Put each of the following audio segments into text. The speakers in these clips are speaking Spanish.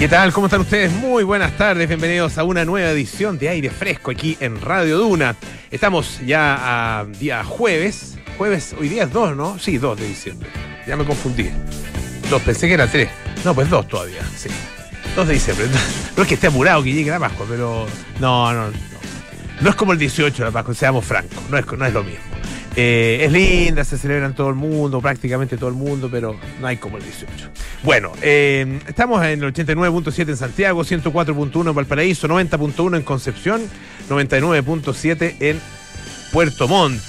¿Qué tal? ¿Cómo están ustedes? Muy buenas tardes, bienvenidos a una nueva edición de Aire Fresco aquí en Radio Duna. Estamos ya a día jueves, jueves, hoy día es 2, ¿no? Sí, 2 de diciembre. Ya me confundí. 2, pensé que era 3. No, pues 2 todavía, sí. 2 de diciembre. No es que esté apurado que llegue la Pascua, pero no, no, no. No es como el 18 de la Pascua, seamos francos, no es, no es lo mismo. Eh, es linda, se celebra en todo el mundo, prácticamente todo el mundo, pero no hay como el 18. Bueno, eh, estamos en el 89.7 en Santiago, 104.1 en Valparaíso, 90.1 en Concepción, 99.7 en Puerto Montt.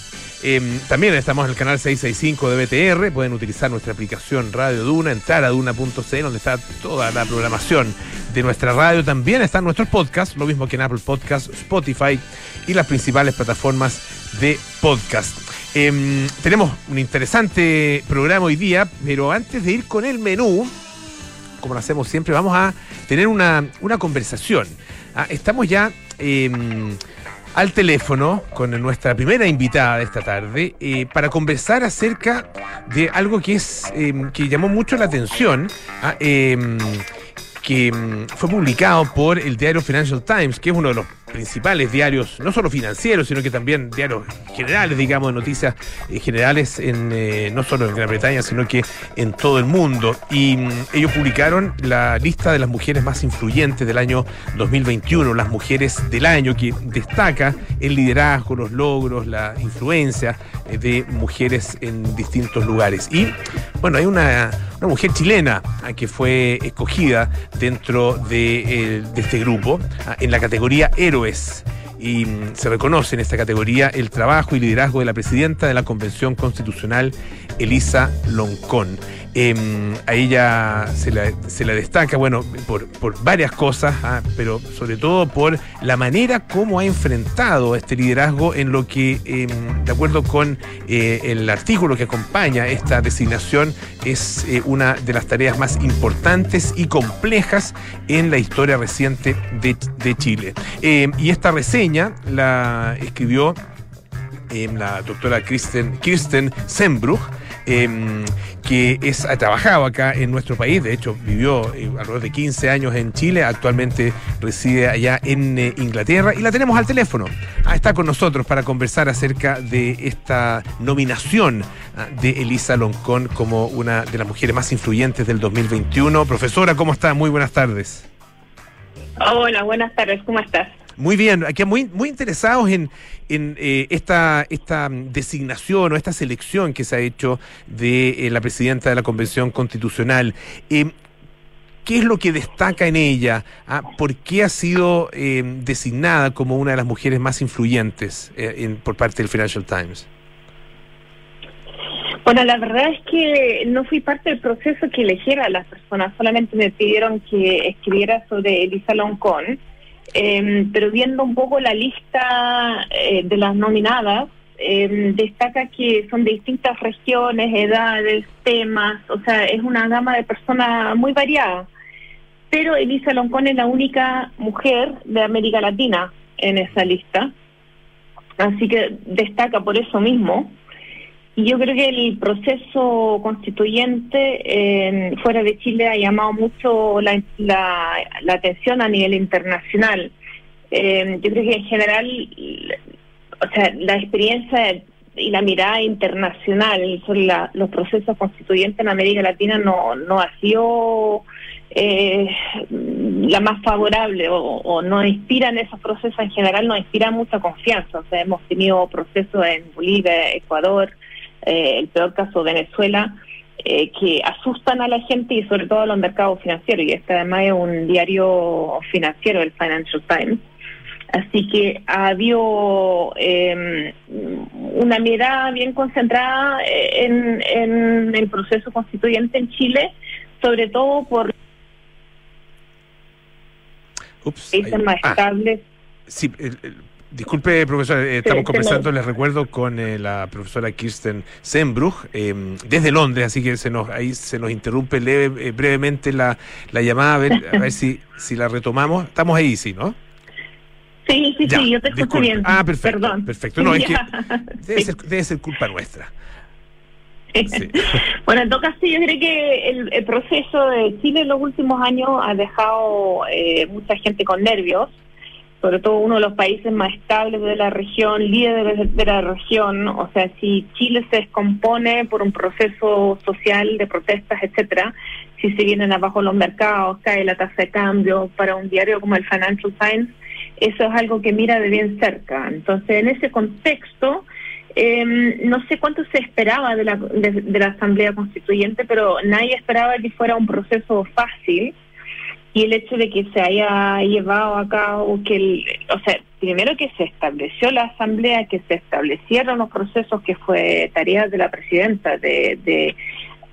Eh, también estamos en el canal 665 de BTR. Pueden utilizar nuestra aplicación Radio Duna, entrar a duna.c, donde está toda la programación de nuestra radio. También están nuestros podcasts, lo mismo que en Apple Podcasts, Spotify y las principales plataformas de podcast. Eh, tenemos un interesante programa hoy día, pero antes de ir con el menú, como lo hacemos siempre, vamos a tener una, una conversación. Ah, estamos ya eh, al teléfono con nuestra primera invitada de esta tarde eh, para conversar acerca de algo que es que llamó mucho la atención. Ah, que fue publicado por el diario Financial Times, que es uno de los principales diarios, no solo financieros, sino que también diarios generales, digamos, de noticias eh, generales, en, eh, no solo en Gran Bretaña, sino que en todo el mundo. Y mm, ellos publicaron la lista de las mujeres más influyentes del año 2021, las mujeres del año, que destaca el liderazgo, los logros, la influencia eh, de mujeres en distintos lugares. Y bueno, hay una, mujer chilena ah, que fue escogida dentro de, de este grupo ah, en la categoría héroe y mm, se reconoce en esta categoría el trabajo y liderazgo de la presidenta de la Convención Constitucional, Elisa Loncón. Em, a ella se la, se la, destaca, bueno, por, varias cosas, ah, pero sobre todo por la manera como ha enfrentado este liderazgo en lo que, em, de acuerdo con eh, el artículo que acompaña esta designación, es eh, una de las tareas más importantes y complejas en la historia reciente de, Chile. Em, y esta reseña la escribió la doctora Kirsten, Kirsten Sembruch, Em, que es, ha trabajado acá en nuestro país, de hecho vivió eh, alrededor de 15 años en Chile, actualmente reside allá en eh, Inglaterra y la tenemos al teléfono. Ah, está con nosotros para conversar acerca de esta nominación ah, de Elisa Loncón como una de las mujeres más influyentes del 2021. Profesora, ¿cómo está? Muy buenas tardes. Hola, buenas tardes, ¿cómo estás? Muy bien, aquí muy, muy interesados en, eh, esta, esta designación o esta selección que se ha hecho de eh, la presidenta de la Convención Constitucional. Eh, ¿Qué es lo que destaca en ella? Ah, ¿Por qué ha sido designada como una de las mujeres más influyentes por parte del Financial Times? Bueno, la verdad es que no fui parte del proceso que eligiera a las personas, solamente me pidieron que escribiera sobre Elisa Loncón eh, pero viendo un poco la lista eh, de las nominadas, eh, destaca que son de distintas regiones, edades, temas, o sea, es una gama de personas muy variada. Pero Elisa Loncón es la única mujer de América Latina en esa lista, así que destaca por eso mismo. Yo creo que el proceso constituyente fuera de Chile ha llamado mucho la, la, atención a nivel internacional. Eh, yo creo que en general, o sea, la experiencia y la mirada internacional sobre los procesos constituyentes en América Latina no, no ha sido eh, la más favorable o, o, no inspiran esos procesos en general, no inspiran mucha confianza. O sea, hemos tenido procesos en Bolivia, Ecuador, eh, el peor caso Venezuela, eh, que asustan a la gente y sobre todo a los mercados financieros. Y este además es un diario financiero, el Financial Times. Así que ha habido em, una mirada bien concentrada en, en, el proceso constituyente en Chile, sobre todo por países más ah. estables. Sí, Disculpe, profesor, eh, estamos conversando, les recuerdo, con eh, la profesora Kirsten Sembruch, em, desde Londres, así que se nos ahí se nos interrumpe eh, brevemente la, la llamada, a ver, a ver si, si la retomamos. Estamos ahí, sí, ¿no? Sí, sí, sí, yo te escucho bien. Ah, perfecto. Perdón. Perfecto, no, es que debe, ser, debe ser culpa nuestra. bueno, en todo caso, yo creo que el, proceso de Chile en los últimos años ha dejado eh, mucha gente con nervios, sobre todo uno de los países más estables de la región, líder de la región. O sea, si Chile se descompone por un proceso social de protestas, etcétera, si se vienen abajo los mercados, cae la tasa de cambio para un diario como el Financial Times, eso es algo que mira de bien cerca. Entonces, en ese contexto, eh, no sé cuánto se esperaba de la, de, la Asamblea Constituyente, pero nadie esperaba que fuera un proceso fácil. Y el hecho de que se haya llevado a cabo, que el, o sea, primero que se estableció la Asamblea, que se establecieron los procesos, que fue tarea de la presidenta de, de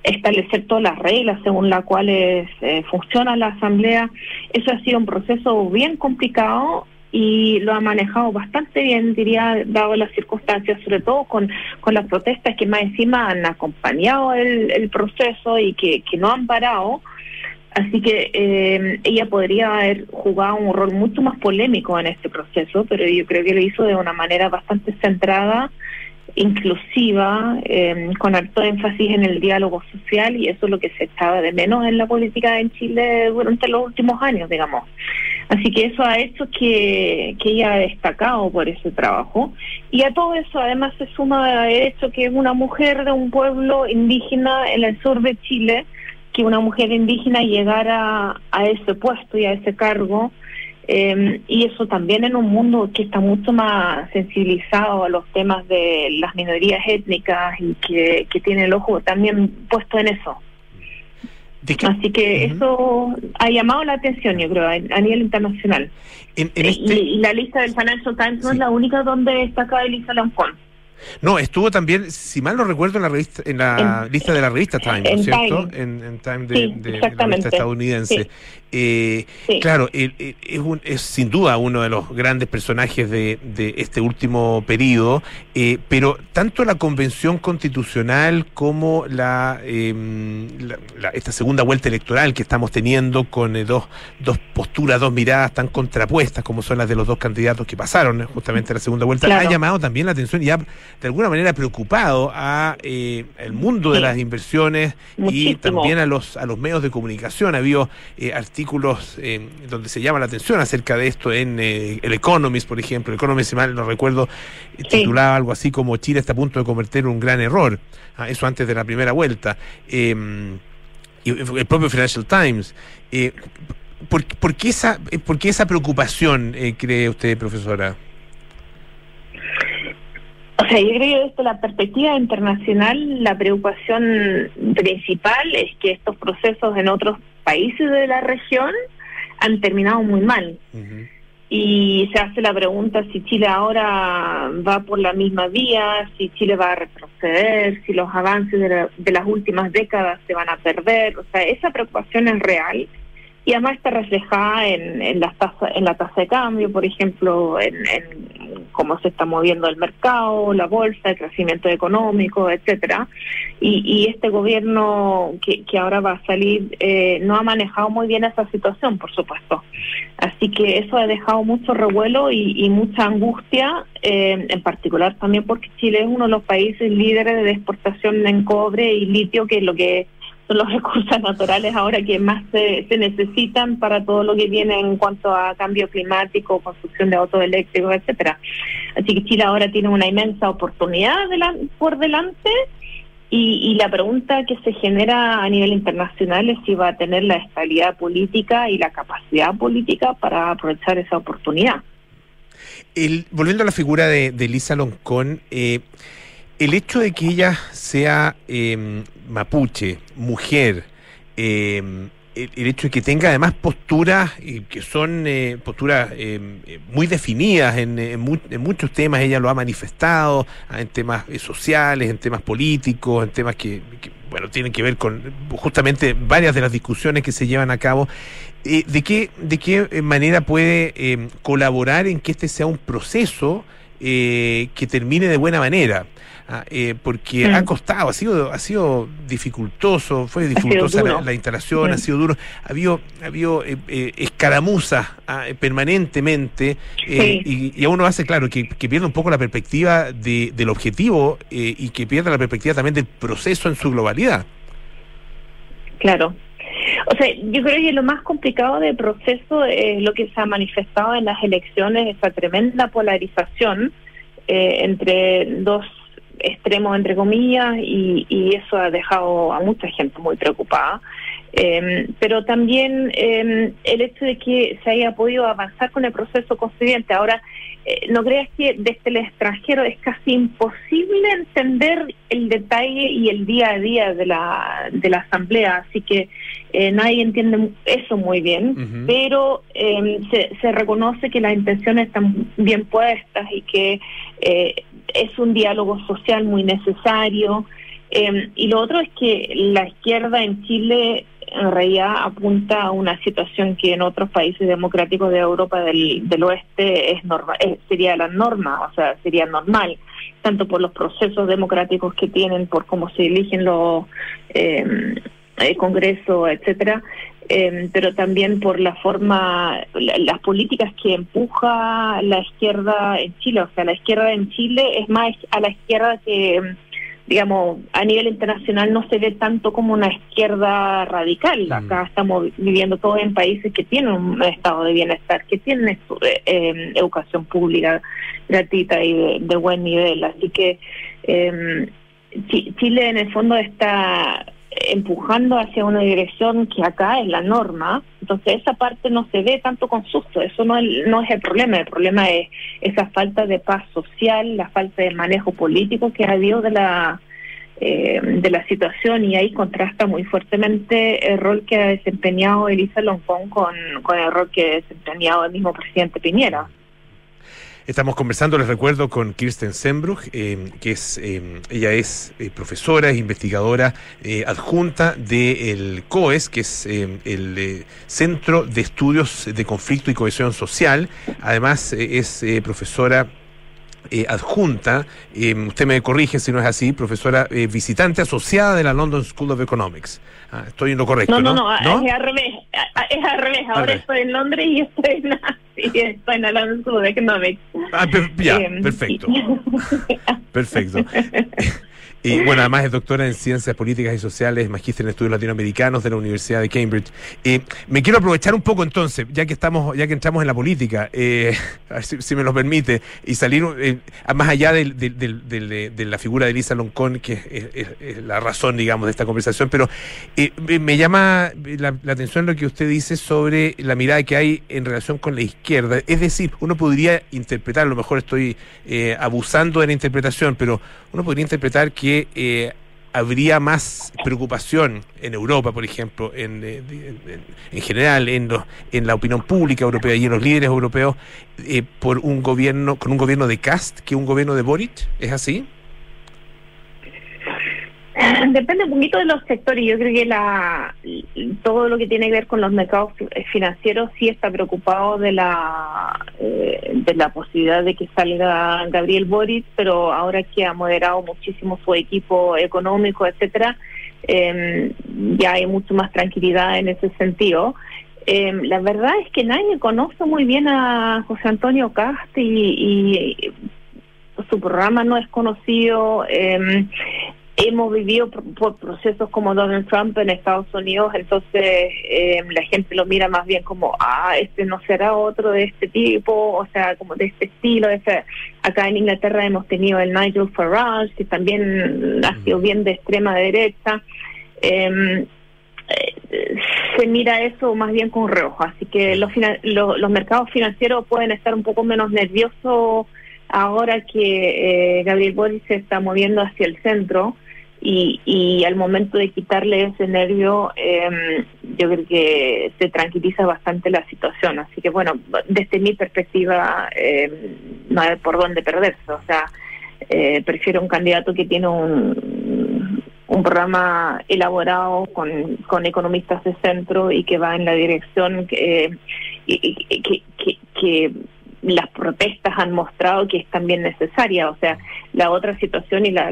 establecer todas las reglas según las cuales eh, funciona la Asamblea, eso ha sido un proceso bien complicado y lo ha manejado bastante bien, diría, dado las circunstancias, sobre todo con, con las protestas que más encima han acompañado el, proceso y que, que no han parado. Así que eh, ella podría haber jugado un rol mucho más polémico en este proceso, pero yo creo que lo hizo de una manera bastante centrada, inclusiva, eh, con alto énfasis en el diálogo social y eso es lo que se echaba de menos en la política en Chile durante los últimos años, digamos. Así que eso ha hecho que, que ella ha destacado por ese trabajo. Y a todo eso además se suma el hecho que es una mujer de un pueblo indígena en el sur de Chile, que una mujer indígena llegara a ese puesto y a ese cargo. Eh, y eso también en un mundo que está mucho más sensibilizado a los temas de las minorías étnicas y que, que tiene el ojo también puesto en eso. Así que eso ha llamado la atención, yo creo, a, nivel internacional. Eh, este y, la lista del Financial Times no es la única donde destaca Elisa Lampón. No, estuvo también, si mal no recuerdo, en la revista, en la lista de la revista Time, ¿no es cierto? En, Time de, la revista estadounidense. Eh, claro, es, es, sin duda uno de los grandes personajes de, este último periodo, eh, pero tanto la convención constitucional como em, la, esta segunda vuelta electoral que estamos teniendo con eh, dos, dos posturas, dos miradas tan contrapuestas como son las de los dos candidatos que pasaron justamente a la segunda vuelta, ha llamado también la atención y ha de alguna manera preocupado a el mundo de las inversiones y también a los a los medios de comunicación. Ha habido artículos eh, donde se llama la atención acerca de esto en eh, el Economist, por ejemplo. El Economist, si mal no recuerdo, titulaba algo así como Chile está a punto de cometer un gran error. Ah, eso antes de la primera vuelta. Em, y el propio Financial Times. Eh, ¿por, por, qué esa, ¿Por qué esa preocupación, cree usted, profesora? O sea, yo creo que desde la perspectiva internacional, la preocupación principal es que estos procesos en otros países de la región han terminado muy mal. Y se hace la pregunta si Chile ahora va por la misma vía, si Chile va a retroceder, si los avances de, de las últimas décadas se van a perder. O sea, esa preocupación es real y además está reflejada en, en, la tasa, en la tasa de cambio, por ejemplo, en, cómo se está moviendo el mercado, la bolsa, el crecimiento económico, etcétera. Y, este gobierno que, que, ahora va a salir eh, no ha manejado muy bien esa situación, por supuesto. Así que eso ha dejado mucho revuelo y, mucha angustia, eh, en particular también porque Chile es uno de los países líderes de exportación en cobre y litio, que es lo que son los recursos naturales ahora que más se, necesitan para todo lo que viene en cuanto a cambio climático, construcción de autos eléctricos, etcétera. Así que Chile ahora tiene una inmensa oportunidad por delante y, la pregunta que se genera a nivel internacional es si va a tener la estabilidad política y la capacidad política para aprovechar esa oportunidad. Volviendo a la figura de, de Lisa Loncón, eh, el hecho de que ella sea em, mapuche, mujer, em, el, hecho de que tenga además posturas que son eh, posturas em, muy definidas en, muchos temas, ella lo ha manifestado, ah, en temas eh, sociales, en temas políticos, en temas que, bueno, tienen que ver con justamente varias de las discusiones que se llevan a cabo. Eh, ¿De qué, de qué manera puede colaborar en que este sea un proceso que termine de buena manera. Ah, eh, porque ha costado, ha sido, ha sido dificultoso, fue dificultosa la, instalación, ha sido duro, ha habido, ha habido eh, eh, escaramuzas ah, permanentemente y, a uno hace claro que, que pierde un poco la perspectiva de, del objetivo y que pierde la perspectiva también del proceso en su globalidad. Claro, o sea, yo creo que lo más complicado del proceso es lo que se ha manifestado en las elecciones, esa tremenda polarización entre dos extremo, entre comillas, y, y, eso ha dejado a mucha gente muy preocupada. Eh, pero también eh, el hecho de que se haya podido avanzar con el proceso constituyente. Ahora, eh, no creas que desde el extranjero es casi imposible entender el detalle y el día a día de la, de la asamblea, así que eh, nadie entiende eso muy bien, pero em, se, se reconoce que las intenciones están bien puestas y que eh, es un diálogo social muy necesario. Em, y lo otro es que la izquierda en Chile en realidad apunta a una situación que en otros países democráticos de Europa del, oeste es normal, sería la norma, o sea, sería normal, tanto por los procesos democráticos que tienen, por cómo se eligen los eh, el Congreso, etcétera, em, pero también por la forma, las políticas que empuja la izquierda en Chile, o sea, la izquierda en Chile es más a la izquierda que digamos, a nivel internacional no se ve tanto como una izquierda radical. Mm. Acá estamos viviendo todos en países que tienen un estado de bienestar, que tienen eh, eh, educación pública gratuita y de, buen nivel. Así que eh, Chile en el fondo está empujando hacia una dirección que acá es la norma, entonces esa parte no se ve tanto con susto, eso no es, no es el problema, el problema es esa falta de paz social, la falta de manejo político que ha habido de la eh, de la situación. Y ahí contrasta muy fuertemente el rol que ha desempeñado Elisa Loncón con, con el rol que ha desempeñado el mismo presidente Piñera. Estamos conversando, les recuerdo, con Kirsten Sembruch, eh, que es, eh, ella es eh, profesora, es investigadora adjunta del COES, que es el Centro de Estudios de Conflicto y Cohesión Social. Además, es profesora eh, adjunta, eh, usted me corrige si no es así, profesora eh, visitante asociada de la London School of Economics. Ah, estoy en lo correcto, ¿no? No, no, es al revés. Es al revés. Ahora estoy en Londres y estoy en, estoy la London School of Economics. Ah, ya, perfecto. perfecto. Y bueno, además es doctora en Ciencias Políticas y Sociales, magíster en Estudios Latinoamericanos de la Universidad de Cambridge. Eh, me quiero aprovechar un poco entonces, ya que estamos, ya que entramos en la política, eh, si, me lo permite, y salir eh, más allá de, la figura de Lisa Loncón, que es, la razón, digamos, de esta conversación, pero me llama la, la, atención lo que usted dice sobre la mirada que hay en relación con la izquierda. Es decir, uno podría interpretar, a lo mejor estoy abusando de la interpretación, pero uno podría interpretar que eh, habría más preocupación en Europa, por ejemplo, en, eh, en, general, en, en la opinión pública europea y en los líderes europeos, eh, por un gobierno, con un gobierno de Cast que un gobierno de Boric? ¿Es así? Depende un poquito de los sectores. Yo creo que la todo lo que tiene que ver con los mercados financieros sí está preocupado de la eh, de la posibilidad de que salga Gabriel Boric, pero ahora que ha moderado muchísimo su equipo económico, etcétera, eh, ya hay mucho más tranquilidad en ese sentido. Eh, la verdad es que nadie conoce muy bien a José Antonio Cast y, su programa no es conocido. Eh, hemos vivido por, procesos como Donald Trump en Estados Unidos, entonces eh, la gente lo mira más bien como, ah, este no será otro de este tipo, o sea, como de este estilo. acá en Inglaterra hemos tenido el Nigel Farage, que también ha sido bien de extrema derecha. Eh, se mira eso más bien con reojo, así que los, los mercados financieros pueden estar un poco menos nerviosos ahora que eh, Gabriel Boric se está moviendo hacia el centro y, y al momento de quitarle ese nervio, eh, yo creo que se tranquiliza bastante la situación. Así que, bueno, desde mi perspectiva, eh, no hay por dónde perderse. O sea, eh, prefiero un candidato que tiene un, un programa elaborado con, con economistas de centro y que va en la dirección que, que, las protestas han mostrado que es también necesaria. O sea, la otra situación y la,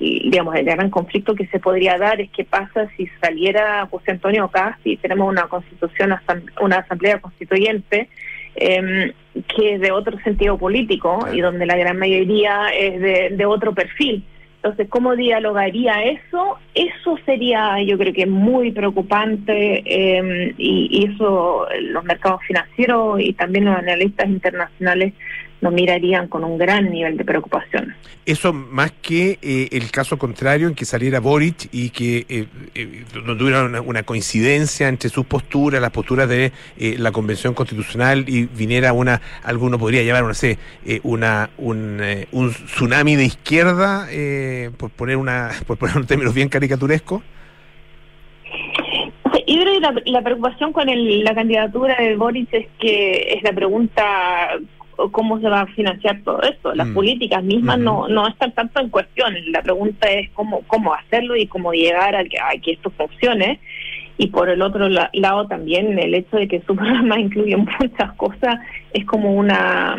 digamos el gran conflicto que se podría dar es qué pasa si saliera José Antonio Cast y tenemos una constitución, una asamblea constituyente eh, que es de otro sentido político y donde la gran mayoría es de, de otro perfil. Entonces, ¿cómo dialogaría eso? Eso sería, yo creo que muy preocupante eh, y, y, eso los mercados financieros y también los analistas internacionales lo mirarían con un gran nivel de preocupación. Eso más que eh, el caso contrario en que saliera Boric y que eh, eh, no tuviera una, coincidencia entre sus posturas, las posturas de la Convención Constitucional y viniera una, alguno podría llamar, no sé, una, un, un, tsunami de izquierda, por poner una, por poner un término bien caricaturesco. Yo creo que la, la preocupación con el, la candidatura de Boric es que es la pregunta cómo se va a financiar todo esto. Las mm. políticas mismas no, no están tanto en cuestión. La pregunta es cómo, cómo hacerlo y cómo llegar a que, a que esto funcione. Y por el otro lado también el hecho de que su programa incluye muchas cosas es como una,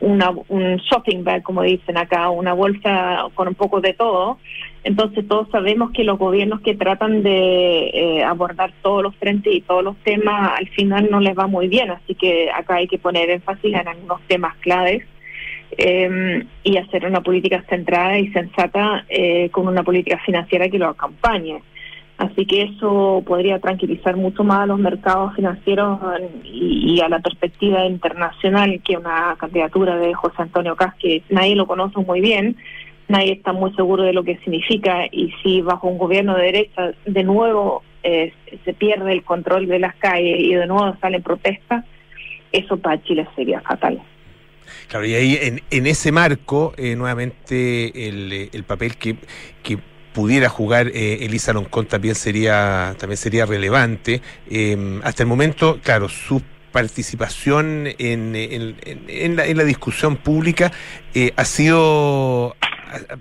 una un shopping bag, como dicen acá, una bolsa con un poco de todo entonces todos sabemos que los gobiernos que tratan de eh, abordar todos los frentes y todos los temas al final no les va muy bien, así que acá hay que poner énfasis en algunos temas claves eh, y hacer una política centrada y sensata eh, con una política financiera que lo acompañe. Así que eso podría tranquilizar mucho más a los mercados financieros y, a la perspectiva internacional que una candidatura de José Antonio Cas, que nadie lo conoce muy bien, nadie está muy seguro de lo que significa y si bajo un gobierno de derecha de nuevo eh, se pierde el control de las calles y de nuevo salen protestas, eso para Chile sería fatal. Claro, y ahí en, ese marco, eh, nuevamente el, el, papel que, que pudiera jugar eh, Elisa Loncón también sería, también sería relevante. Eh, hasta el momento, claro, su participación en, en, en, la, en la discusión pública eh, ha sido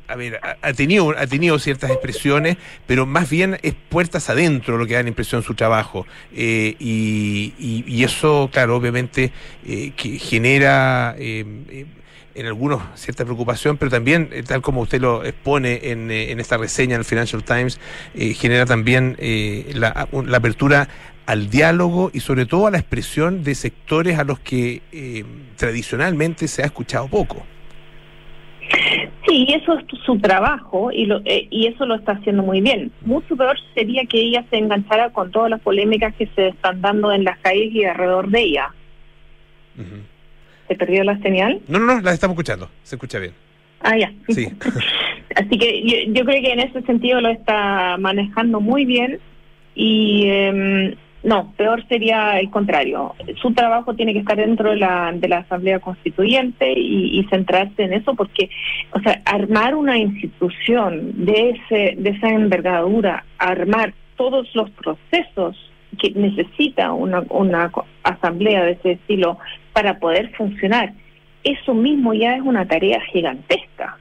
a, ver, ha, tenido, ha tenido ciertas expresiones, pero más bien es puertas adentro lo que da la impresión su trabajo. Eh, y, y, eso, claro, obviamente que genera en algunos cierta preocupación, pero también, eh, tal como usted lo expone en, eh, en esta reseña en el Financial Times, genera también la, la apertura al diálogo y sobre todo a la expresión de sectores a los que tradicionalmente se ha escuchado poco. Sí, eso es su trabajo y, lo, eh, y eso lo está haciendo muy bien. Mucho peor sería que ella se enganchara con todas las polémicas que se están dando en las calles y alrededor de ella. ¿Se perdió la señal? No, no, no, la estamos escuchando. Se escucha bien. Ah, ya. Sí. Así que yo, yo, creo que en ese sentido lo está manejando muy bien y eh, no, peor sería el contrario. Su trabajo tiene que estar dentro de la, de la Asamblea Constituyente y, y, centrarse en eso, porque, o sea, armar una institución de, ese, de esa envergadura, armar todos los procesos que necesita una, una asamblea de ese estilo para poder funcionar, eso mismo ya es una tarea gigantesca.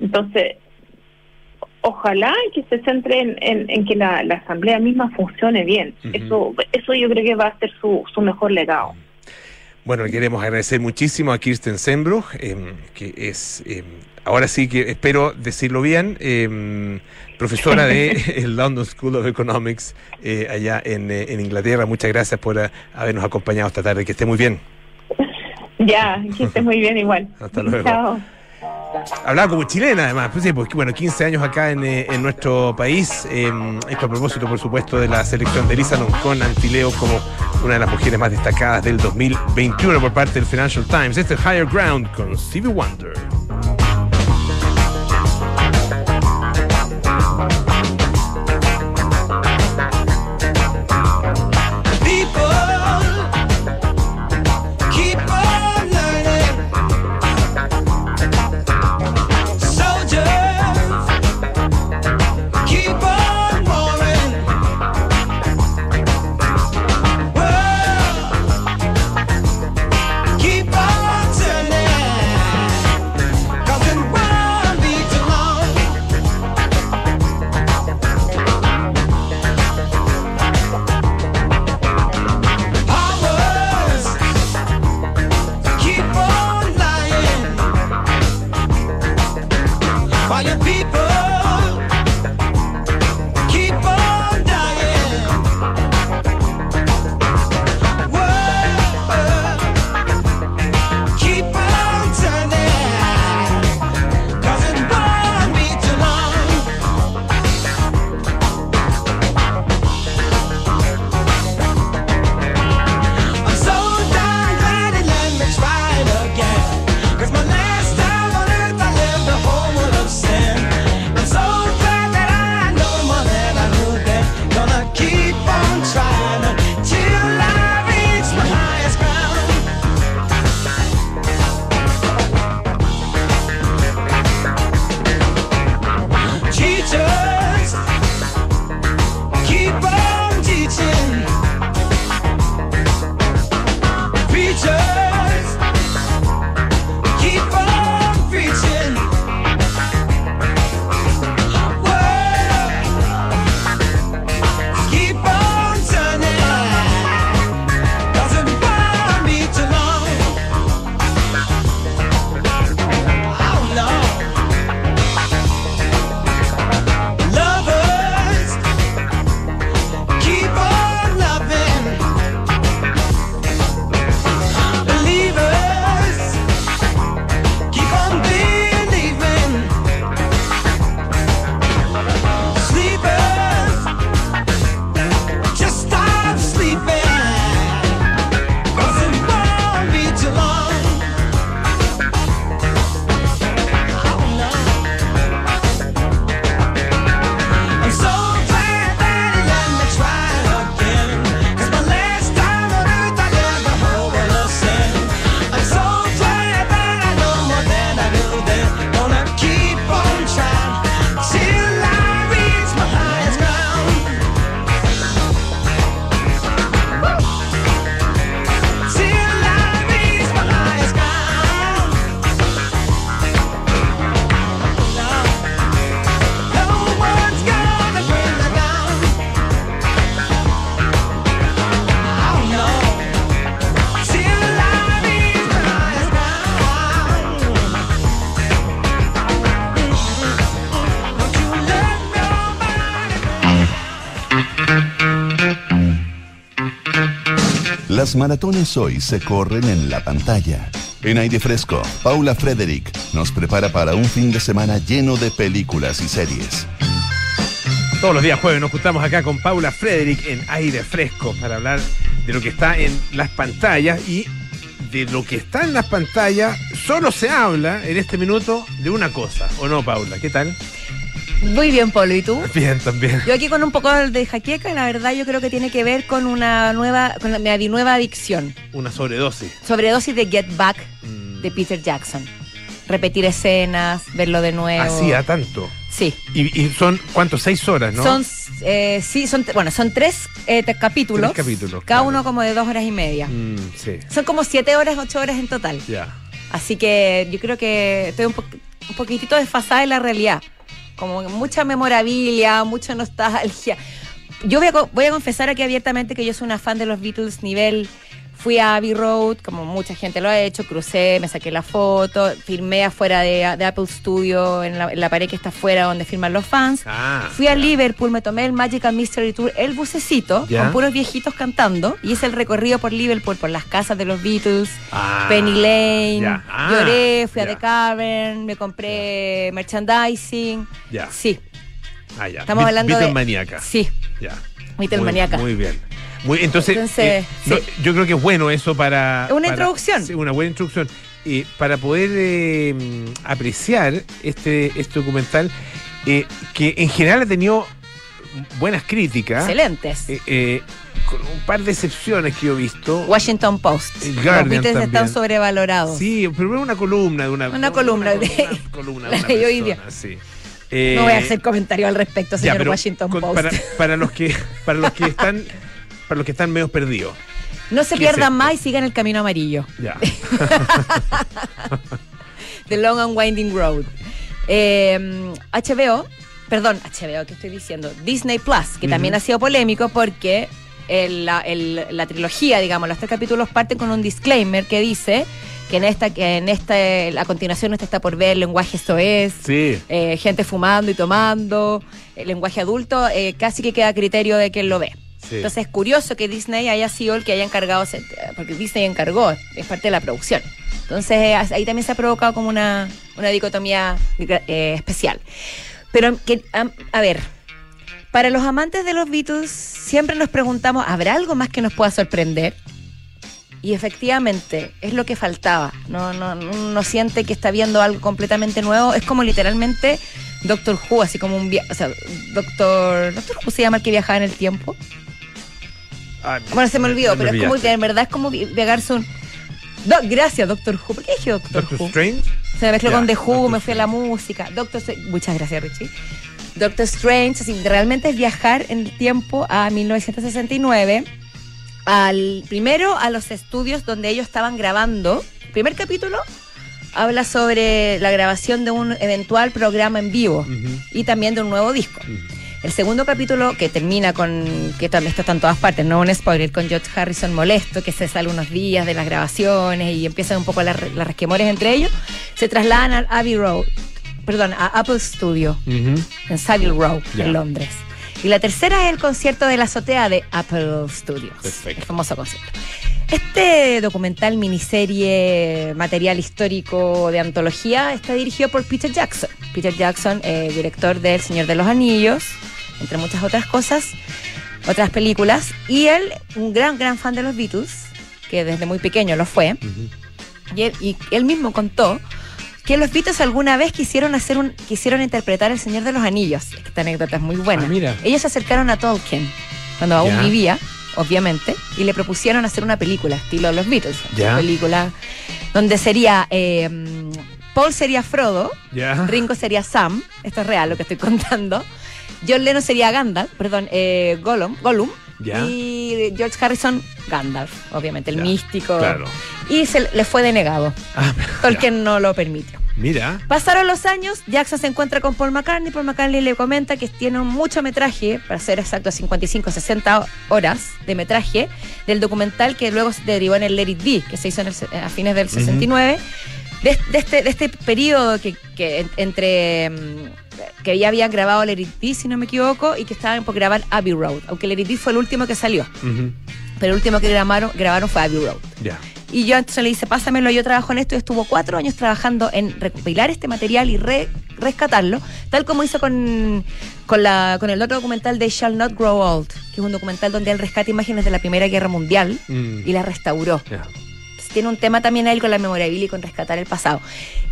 Entonces, ojalá que se centre en, en, que la, la, asamblea misma funcione bien. Uh -huh. Eso eso yo creo que va a ser su, su mejor legado. Bueno, le queremos agradecer muchísimo a Kirsten Sembruch, eh, que es, eh, ahora sí que espero decirlo bien, eh, profesora de el London School of Economics eh, allá en, eh, en, Inglaterra. Muchas gracias por uh, habernos acompañado esta tarde. Que esté muy bien. Ya, que esté muy bien igual. Hasta luego. Chao. Hablaba como chilena, además. Pues sí, porque, bueno, 15 años acá en, eh, en nuestro país. Eh, esto a propósito, por supuesto, de la selección de Elisa Loncón Antileo como una de las mujeres más destacadas del 2021 por parte del Financial Times. Este es Higher Ground con Stevie Wonder. Maratones hoy se corren en la pantalla. En aire fresco, Paula Frederick nos prepara para un fin de semana lleno de películas y series. Todos los días jueves nos juntamos acá con Paula Frederick en aire fresco para hablar de lo que está en las pantallas y de lo que está en las pantallas solo se habla en este minuto de una cosa, ¿o no, Paula? ¿Qué tal? Muy bien, Polo, ¿y tú? Bien, también. Yo aquí con un poco de jaqueca, la verdad yo creo que tiene que ver con una nueva, con mi nueva adicción. Una sobredosis. Sobredosis de Get Back Mm. de Peter Jackson. Repetir escenas, verlo de nuevo. Hacía tanto. Sí. Y, y son, ¿cuántos? Seis horas, ¿no? Son, eh, sí, son, bueno, son tres eh, capítulos. Tres capítulos, Cada claro. uno como de dos horas y media. Mm, sí, Son como siete horas, ocho horas en total. ya. Así que yo creo que estoy un, po- un poquitito desfasada de la realidad. Como mucha memorabilia, mucha nostalgia. Yo voy a, voy a confesar aquí abiertamente que yo soy una fan de los Beatles nivel. Fui a Abbey Road, como mucha gente lo ha hecho, crucé, me saqué la foto, firmé afuera de, de Apple Studio, en la, en la pared que está afuera donde firman los fans. Ah, Fui a. Liverpool, me tomé el Magical Mystery Tour, el bucecito, con puros viejitos cantando, y hice el recorrido por Liverpool, por las casas de los Beatles, Ah, Penny Lane. Ah, lloré, fui a. The Cavern, me compré merchandising. Sí, Ah, ya. estamos hablando Beatle de... maníaca. Sí, Ya. Muy, muy bien. Muy, entonces, Entonces, eh, sí. no, yo creo que es bueno eso para... Una para- introducción. sí, una buena introducción. Y para poder eh, apreciar este, este documental, eh, que en general ha tenido buenas críticas. excelentes. eh, eh, con un par de excepciones que yo he visto. Washington Post. El Los Guardian también. están sobrevalorados. Sí, pero una columna de una... Una columna de- Una columna de la una hoy día. No voy a Eh, hacer comentario al respecto, señor Washington con- Post. Para, para los que para los que están para los que están medio perdidos. no se ¿qué es pierdan más y sigan el camino amarillo. Ya. The Long and Winding Road. Eh, HBO, perdón, HBO, ¿qué estoy diciendo? Disney Plus, que también ha sido polémico porque el- la, el- la trilogía, digamos, los tres capítulos parten con un disclaimer que dice que en esta, que en esta, a continuación este está por ver lenguaje esto es. Sí. eh, gente fumando y tomando, el lenguaje adulto, eh, casi que queda a criterio de quien lo ve. Sí. Entonces es curioso que Disney haya sido el que haya encargado, porque Disney encargó, es parte de la producción. Entonces eh, ahí también se ha provocado como una, una dicotomía eh, especial. Pero, que, am- a ver, para los amantes de los Beatles siempre nos preguntamos, ¿habrá algo más que nos pueda sorprender? Y efectivamente, es lo que faltaba. No, no, no siente que está viendo algo completamente nuevo. Es como literalmente Doctor Who, así como un viaje. O sea, Doctor. ¿Doctor Who se llama el que viajaba en el tiempo? Ah, Bueno, se me olvidó, me pero es como, pillaste. en verdad es como vi- pegarse un. Do- gracias, Doctor Who. ¿Por qué dije Doctor, Doctor Who? Strange. Se me mezcló Ya, con The Who, Doctor me fui a la música. Doctor. Muchas gracias, Richie. Doctor Strange, así, realmente es viajar en el tiempo a 1969. Al, primero a los estudios donde ellos estaban grabando. Primer capítulo habla sobre la grabación de un eventual programa en vivo y también de un nuevo disco. El segundo capítulo, que termina con, que también está en todas partes, no un spoiler, con George Harrison molesto, que se sale unos días de las grabaciones y empiezan un poco las, las resquemores entre ellos, se trasladan al Abbey Road, perdón, a Apple Studio, Ujú. en Savile Row, Ya. en Londres. Y la tercera es el concierto de la azotea de Apple Studios, Perfecto. el famoso concierto. Este documental, miniserie, material histórico de antología, está dirigido por Peter Jackson. Peter Jackson, eh, director de El Señor de los Anillos, entre muchas otras cosas, otras películas. Y él, un gran, gran fan de los Beatles, que desde muy pequeño lo fue. Y él, y él mismo contó que los Beatles alguna vez quisieron hacer un, quisieron interpretar El Señor de los Anillos. Esta anécdota es muy buena. Ah, mira. Ellos se acercaron a Tolkien cuando aún vivía, obviamente, y le propusieron hacer una película estilo Los Beatles. Ya. Una película donde sería eh, Paul sería Frodo, Ya. Ringo sería Sam, esto es real lo que estoy contando. John Lennon sería Gandalf, perdón, eh, Gollum, Gollum Ya. y George Harrison Gandalf, obviamente el místico. Claro. Y se le fue denegado. Ah, Tolkien no lo permitió. Mira. Pasaron los años, Jackson se encuentra con Paul McCartney. Paul McCartney le comenta que tiene mucho metraje, para ser exacto, 55, 60 horas de metraje, del documental que luego se derivó en el Let It Be, que se hizo en el a fines del 69. de, de este, de este periodo que, que en- entre mm, que ya habían grabado Let It Be, si no me equivoco, y que estaban por grabar Abbey Road, aunque Let It Be fue el último que salió. Pero el último que grabaron, grabaron fue Abbey Road. Ya. Y yo entonces le dice, pásamelo, yo trabajo en esto y estuvo cuatro años trabajando en recopilar este material y re- rescatarlo, tal como hizo con, con, la, con el otro documental de Shall Not Grow Old, que es un documental donde él rescata imágenes de la Primera Guerra Mundial Mm. y las restauró. Tiene un tema también ahí con la memorabilia y con rescatar el pasado.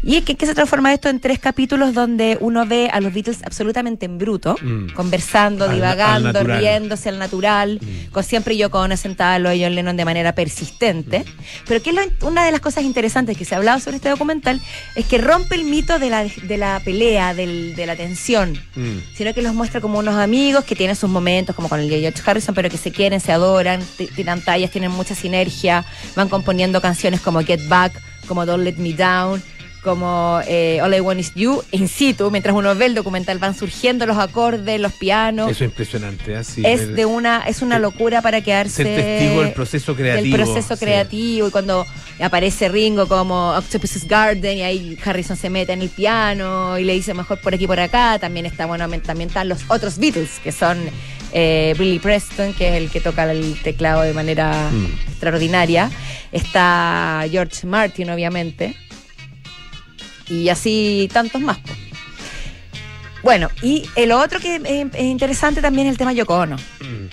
Y es que, que se transforma esto en tres capítulos donde uno ve a los Beatles absolutamente en bruto, Mm. conversando, Al- al divagando, natural. riéndose al natural, Mm. con siempre Yoko Ono sentada al lado de John Lennon de manera persistente. Pero que es lo- una de las cosas interesantes que se ha hablado sobre este documental es que rompe el mito de la, de la pelea, del- de la tensión Mm. sino que los muestra como unos amigos que tienen sus momentos, como con el de George Harrison, pero que se quieren, se adoran, tiran tallas, tienen mucha sinergia, van componiendo canciones como Get Back, como Don't Let Me Down, como eh, All I Want Is You, in situ, mientras uno ve el documental van surgiendo los acordes, los pianos. Eso es impresionante. Así es de una es una locura para quedarse ser testigo del proceso creativo. del proceso sí. creativo y cuando aparece Ringo como Octopus's Garden y ahí Harrison se mete en el piano y le dice mejor por aquí por acá también está bueno también están los otros Beatles que son eh, Billy Preston que es el que toca el teclado de manera Mm. extraordinaria está George Martin obviamente y así tantos más bueno y el otro que eh, es interesante también es el tema Yoko Ono Mm.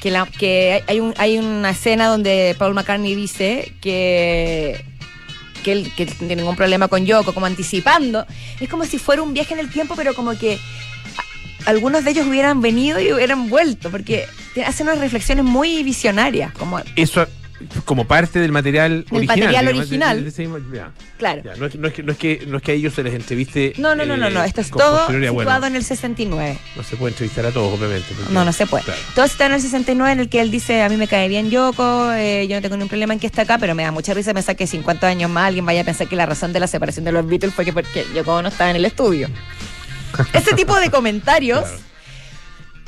que, la, que hay, un, hay una escena donde Paul McCartney dice que, que él que tiene ningún problema con Yoko, como anticipando. Es como si fuera un viaje en el tiempo, pero como que algunos de ellos hubieran venido y hubieran vuelto, porque te- hace unas reflexiones muy visionarias, como, Eso como parte del material Del original. material original. ya, claro. ya. No, es, no es que, no, es que, no es que a ellos se les entreviste. No, no, no, no, eh, no, esto es todo situado Bueno, en el 69. no se puede entrevistar a todos, obviamente. No, no se puede. Claro. Todo está en el 69 en el que él dice, a mí me cae bien Yoko, eh, yo no tengo ningún problema en que está acá, pero me da mucha risa pensar que 50 años más alguien vaya a pensar que la razón de la separación de los Beatles fue que porque Yoko no estaba en el estudio. Ese tipo de comentarios, Claro.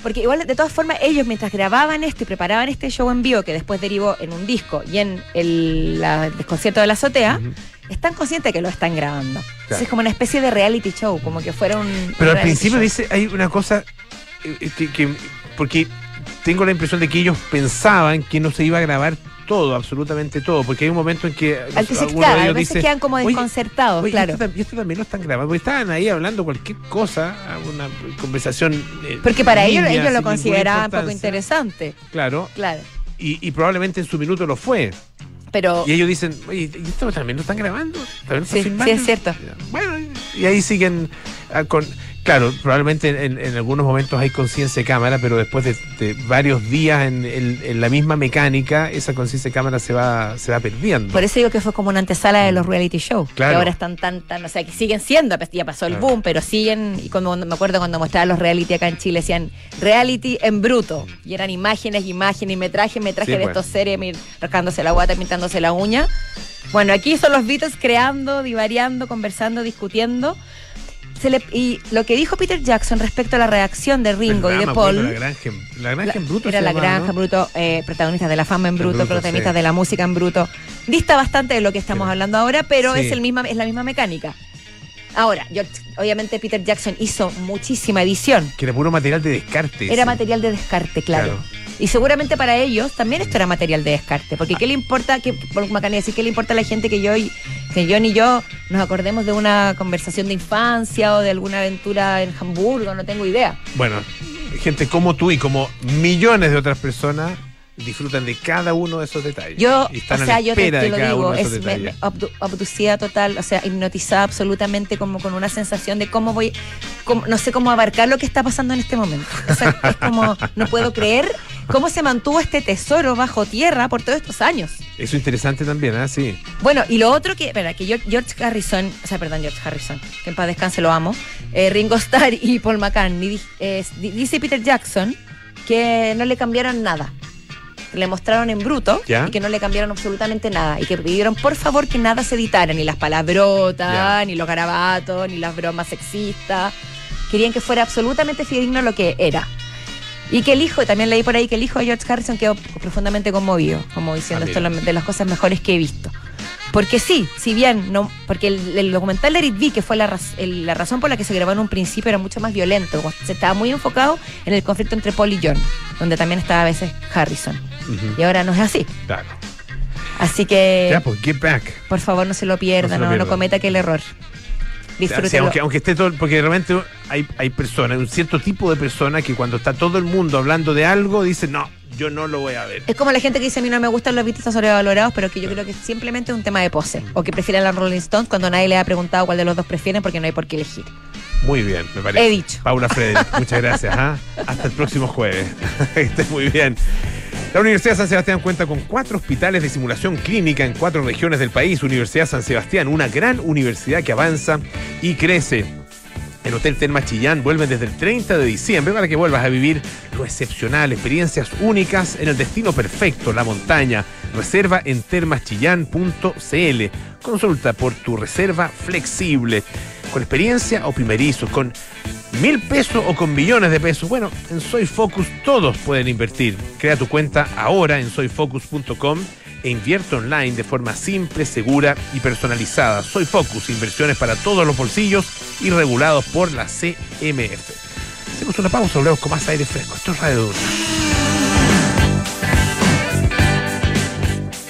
porque igual de todas formas ellos mientras grababan esto y preparaban este show en vivo que después derivó en un disco y en el, la- el concierto de la azotea, están conscientes que lo están grabando. Entonces es como una especie de reality show, como que fuera un... Pero al principio show. dice, hay una cosa eh, que, que- porque tengo la impresión de que ellos pensaban que no se iba a grabar todo, absolutamente todo, porque hay un momento en que alguno claro, a veces quedan como "Oye, desconcertados, Oye, claro. esto, y esto también lo están grabando, porque estaban ahí hablando cualquier cosa, una conversación. eh, Porque para ellos, ellos lo consideraban poco interesante. Claro, Claro. y, y probablemente en su minuto lo fue. Pero Y ellos dicen, oye, ¿y esto también lo están grabando? ¿También lo están Sí, filmando?" sí, es cierto. Bueno, y ahí siguen ah, con. Claro, probablemente en, en algunos momentos hay conciencia de cámara, pero después de, de varios días en, en- en la misma mecánica, esa conciencia de cámara se va, se va perdiendo. por eso digo que fue como una antesala de los reality shows. Claro. Que ahora están tan, tan, o sea, que siguen siendo, pues, ya pasó el Claro. boom, pero siguen, y como me acuerdo cuando mostraban los reality acá en Chile, decían reality en bruto. Y eran imágenes, imágenes, metraje, metraje Sí, de pues. estos seres, mir- rascándose la guata, pintándose la uña. Bueno, aquí son los Beatles creando, divariando, conversando, discutiendo. Se le- y lo que dijo Peter Jackson respecto a la reacción de Ringo y de Paul. La granja, en- la granja en bruto. Era la llamaba, granja bruto, eh, protagonistas de la fama en bruto, bruto, protagonistas sí. de la música en bruto. Dista bastante de lo que estamos Sí. hablando ahora, pero Sí. es el misma, es la misma mecánica. Ahora, George- obviamente Peter Jackson hizo muchísima edición. Que era puro material de descarte. Era material de descarte, claro. Claro. Y seguramente para ellos también esto era material de descarte. Porque ¿qué le importa, que, por Macanía decir, qué le importa a la gente que yo, y- que yo ni yo nos acordemos de una conversación de infancia o de alguna aventura en Hamburgo? No tengo idea. Bueno, gente como tú y como millones de otras personas disfrutan de cada uno de esos detalles. Yo, y están o sea, yo te, te lo digo, es me, me abdu- abducida total, o sea, hipnotizada absolutamente como con una sensación de cómo voy, cómo- no sé cómo abarcar lo que está pasando en este momento. O sea, es como, no puedo creer cómo se mantuvo este tesoro bajo tierra por todos estos años. Eso es interesante también, ¿ah? Sí. Bueno, y lo otro que, espera, que George Harrison, o sea, perdón, George Harrison, que en paz descanse lo amo, eh, Ringo Starr y Paul McCartney, eh, di- dice Peter Jackson que no le cambiaron nada. Que le mostraron en bruto Ya. y que no le cambiaron absolutamente nada. Y que pidieron por favor que nada se editara, ni las palabrotas, Ya. ni los garabatos, ni las bromas sexistas. Querían que fuera absolutamente fidedigno lo que era. Y que el hijo, también leí por ahí que el hijo de George Harrison quedó profundamente conmovido, como diciendo Ah, esto es de las cosas mejores que he visto. Porque sí, si bien no, porque el, el documental de Eric V, que fue la, raz- el- la razón por la que se grabó en un principio, era mucho más violento. Se estaba muy enfocado en el conflicto entre Paul y John, donde también estaba a veces Harrison. Y ahora no es así. Claro. Así que, Ya, pues, get back. por favor, no se lo pierda, No se lo no, no pierda. cometa aquel error. Sí, Disfrútelo. aunque, aunque esté todo, porque realmente hay, hay personas, un cierto tipo de personas que cuando está todo el mundo hablando de algo, dicen, no, yo no lo voy a ver. Es como la gente que dice a mí no me gustan los Beatles, sobrevalorados, pero que yo creo que simplemente es un tema de pose. O que prefieren a los Rolling Stones cuando nadie le ha preguntado cuál de los dos prefieren porque no hay por qué elegir. Muy bien, me parece. He dicho. Paula Frederick, muchas gracias. ¿ah? Hasta el próximo jueves. que estés muy bien. La Universidad de San Sebastián cuenta con cuatro hospitales de simulación clínica en cuatro regiones del país. Universidad San Sebastián, una gran universidad que avanza y crece. El Hotel Termas Chillán vuelve desde el 30 de diciembre para que vuelvas a vivir lo excepcional, experiencias únicas en el destino perfecto, la montaña. Reserva en termaschillán.cl. Consulta por tu reserva flexible, con experiencia o primerizo, con mil pesos o con millones de pesos. Bueno, en Soy Focus todos pueden invertir. Crea tu cuenta ahora en soyfocus.com e invierte online de forma simple, segura y personalizada. Soy Focus, inversiones para todos los bolsillos y regulados por la CMF. Hacemos una pausa, volvemos con más aire fresco. Esto es Radio Duna.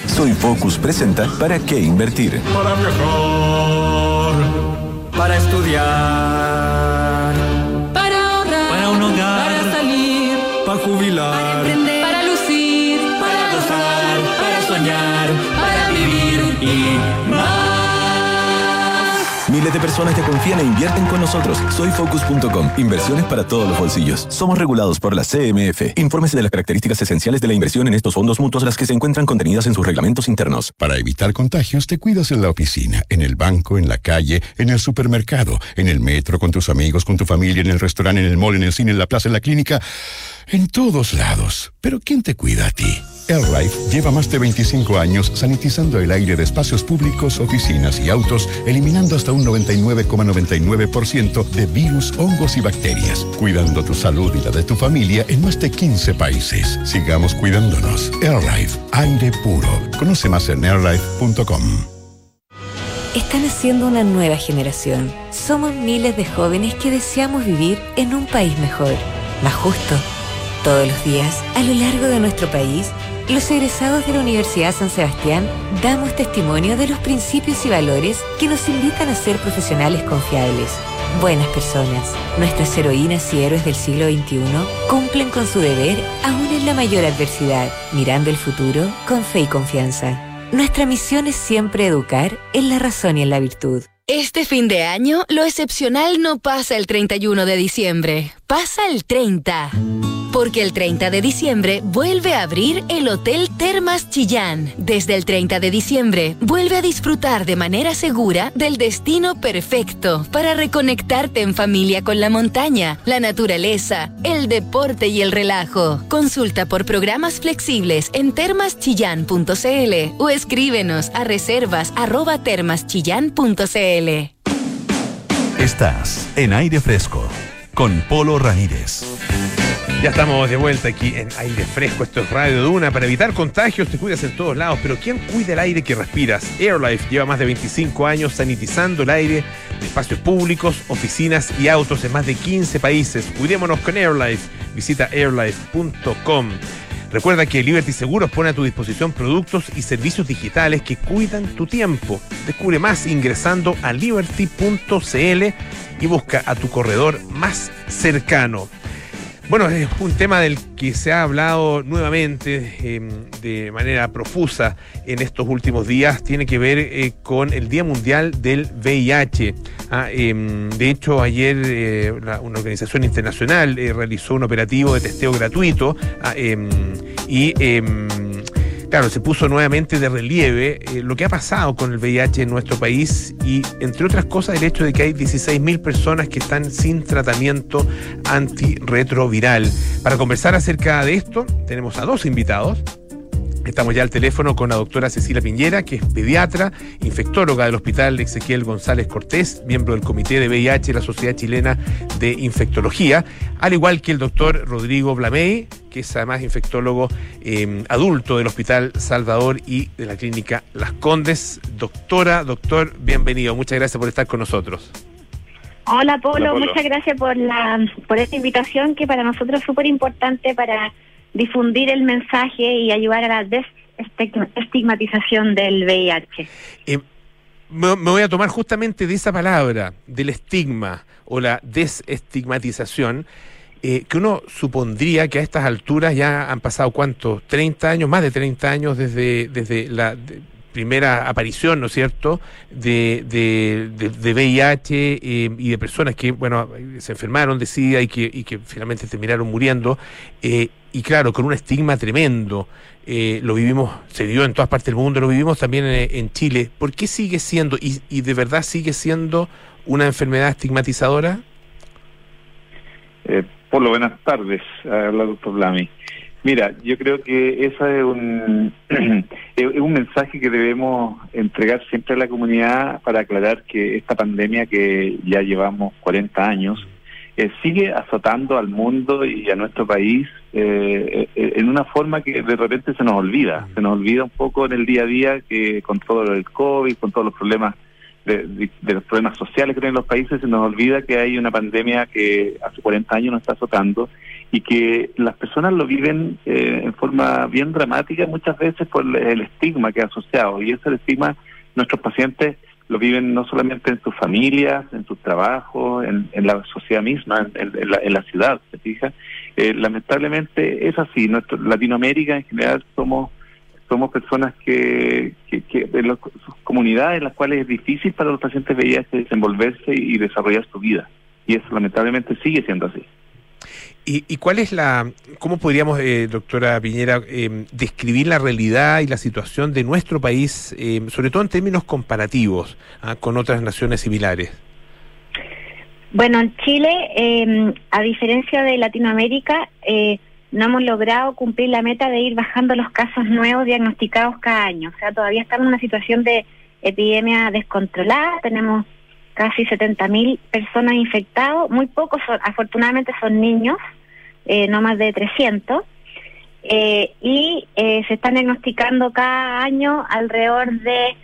Soy Focus presenta ¿Para qué invertir? para viajar, para estudiar, De personas que confían e invierten con nosotros. Soyfocus.com. Inversiones para todos los bolsillos. Somos regulados por la CMF. Infórmese de las características esenciales de la inversión en estos fondos mutuos, las que se encuentran contenidas en sus reglamentos internos. Para evitar contagios, te cuidas en la oficina, en el banco, en la calle, en el supermercado, en el metro, con tus amigos, con tu familia, en el restaurante, en el mall, en el cine, en la plaza, en la clínica, en todos lados. Pero ¿quién te cuida a ti? AirLife lleva más de 25 años sanitizando el aire de espacios públicos, oficinas y autos, eliminando hasta un 99,99% de virus, hongos y bacterias, cuidando tu salud y la de tu familia en más de 15 países. Sigamos cuidándonos. AirLife, aire puro. Conoce más en airlife.com. Están haciendo una nueva generación. Somos miles de jóvenes que deseamos vivir en un país mejor, más justo. Todos los días, a lo largo de nuestro país, los egresados de la Universidad San Sebastián damos testimonio de los principios y valores que nos invitan a ser profesionales confiables, buenas personas. Nuestras heroínas y héroes del siglo XXI cumplen con su deber aún en la mayor adversidad, mirando el futuro con fe y confianza. Nuestra misión es siempre educar en la razón y en la virtud. Este fin de año, lo excepcional no pasa el 31 de diciembre, pasa el 30. Porque el 30 de diciembre vuelve a abrir el Hotel Termas Chillán. Desde el 30 de diciembre, vuelve a disfrutar de manera segura del destino perfecto para reconectarte en familia con la montaña, la naturaleza, el deporte y el relajo. Consulta por programas flexibles en termaschillán.cl o escríbenos a reservas. Estás en aire fresco con Polo Ramírez. Ya estamos de vuelta aquí en aire fresco. Esto es Radio Duna. Para evitar contagios te cuidas en todos lados. Pero ¿quién cuida el aire que respiras? AirLife lleva más de 25 años sanitizando el aire de espacios públicos, oficinas y autos en más de 15 países. Cuidémonos con AirLife. Visita airlife.com. Recuerda que Liberty Seguros pone a tu disposición productos y servicios digitales que cuidan tu tiempo. Descubre más ingresando a liberty.cl y busca a tu corredor más cercano. Bueno, es un tema del que se ha hablado nuevamente eh, de manera profusa en estos últimos días. Tiene que ver eh, con el Día Mundial del VIH. Ah, em, de hecho, ayer eh, una organización internacional eh, realizó un operativo de testeo gratuito ah, em, y em, Claro, se puso nuevamente de relieve eh, lo que ha pasado con el VIH en nuestro país y, entre otras cosas, el hecho de que hay 16.000 personas que están sin tratamiento antirretroviral. Para conversar acerca de esto, tenemos a dos invitados. Estamos ya al teléfono con la doctora Cecilia Piñera, que es pediatra, infectóloga del Hospital Ezequiel González Cortés, miembro del Comité de VIH de la Sociedad Chilena de Infectología, al igual que el doctor Rodrigo Blamey, que es además infectólogo eh, adulto del Hospital Salvador y de la Clínica Las Condes. Doctora, doctor, bienvenido. Muchas gracias por estar con nosotros. Hola Polo, Hola, Polo. muchas gracias por la por esta invitación que para nosotros es súper importante para difundir el mensaje y ayudar a la desestigmatización del VIH. Eh, me, me voy a tomar justamente de esa palabra, del estigma o la desestigmatización, eh, que uno supondría que a estas alturas ya han pasado cuánto, 30 años, más de 30 años desde, desde la primera aparición, ¿no es cierto?, de, de, de- de VIH eh, y de personas que, bueno, se enfermaron de SIDA y que, y que finalmente terminaron muriendo. eh, y claro, con un estigma tremendo. Eh, lo vivimos, se vivió en todas partes del mundo, lo vivimos también en, Chile. ¿Por qué sigue siendo, y, y de verdad sigue siendo, una enfermedad estigmatizadora? Polo, buenas tardes. Habla doctor Blami. Mira, yo creo que ese es un, es un mensaje que debemos entregar siempre a la comunidad para aclarar que esta pandemia que ya llevamos 40 años eh, sigue azotando al mundo y a nuestro país eh, eh, en una forma que de repente se nos olvida. Se nos olvida un poco en el día a día que con todo el COVID, con todos los problemas de, de- los problemas sociales que tienen los países, se nos olvida que hay una pandemia que hace 40 años nos está azotando y que las personas lo viven eh, en forma bien dramática muchas veces por el estigma que ha asociado. Y ese estigma nuestros pacientes lo viven no solamente en sus familias, en sus trabajos, en, la sociedad misma, en, en la, en la ciudad, ¿se fija? Eh, lamentablemente es así. Nuestro, Latinoamérica en general somos somos personas que, que, que de las sus comunidades en las cuales es difícil para los pacientes VIH desenvolverse y desarrollar su vida. Y eso lamentablemente sigue siendo así. ¿Y, y cuál es la, cómo podríamos, eh, doctora Piñera, eh, describir la realidad y la situación de nuestro país, eh, sobre todo en términos comparativos ah, con otras naciones similares? Bueno, en Chile, eh, a diferencia de Latinoamérica, eh, no hemos logrado cumplir la meta de ir bajando los casos nuevos diagnosticados cada año. O sea, todavía estamos en una situación de epidemia descontrolada. Tenemos casi 70.000 personas infectadas. Muy pocos, son- afortunadamente, son niños, eh, no más de 300. Eh, y eh, se están diagnosticando cada año alrededor de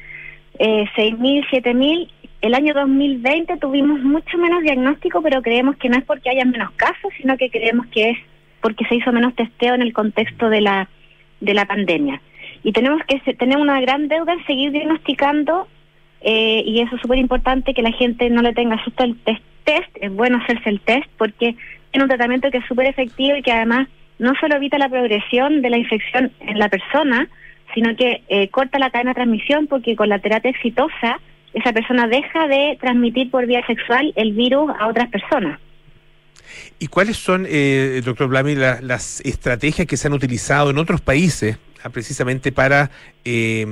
eh, 6.000, 7.000. El año 2020 tuvimos mucho menos diagnóstico, pero creemos que no es porque haya menos casos, sino que creemos que es porque se hizo menos testeo en el contexto de la de la pandemia. Y tenemos que tener una gran deuda en seguir diagnosticando eh, y eso es súper importante que la gente no le tenga susto al test, test. Es bueno hacerse el test porque es un tratamiento que es súper efectivo y que además no solo evita la progresión de la infección en la persona, sino que eh, corta la cadena de transmisión porque con la terapia exitosa esa persona deja de transmitir por vía sexual el virus a otras personas. ¿Y cuáles son, eh, doctor Blami, la- las estrategias que se han utilizado en otros países ah, precisamente para, eh,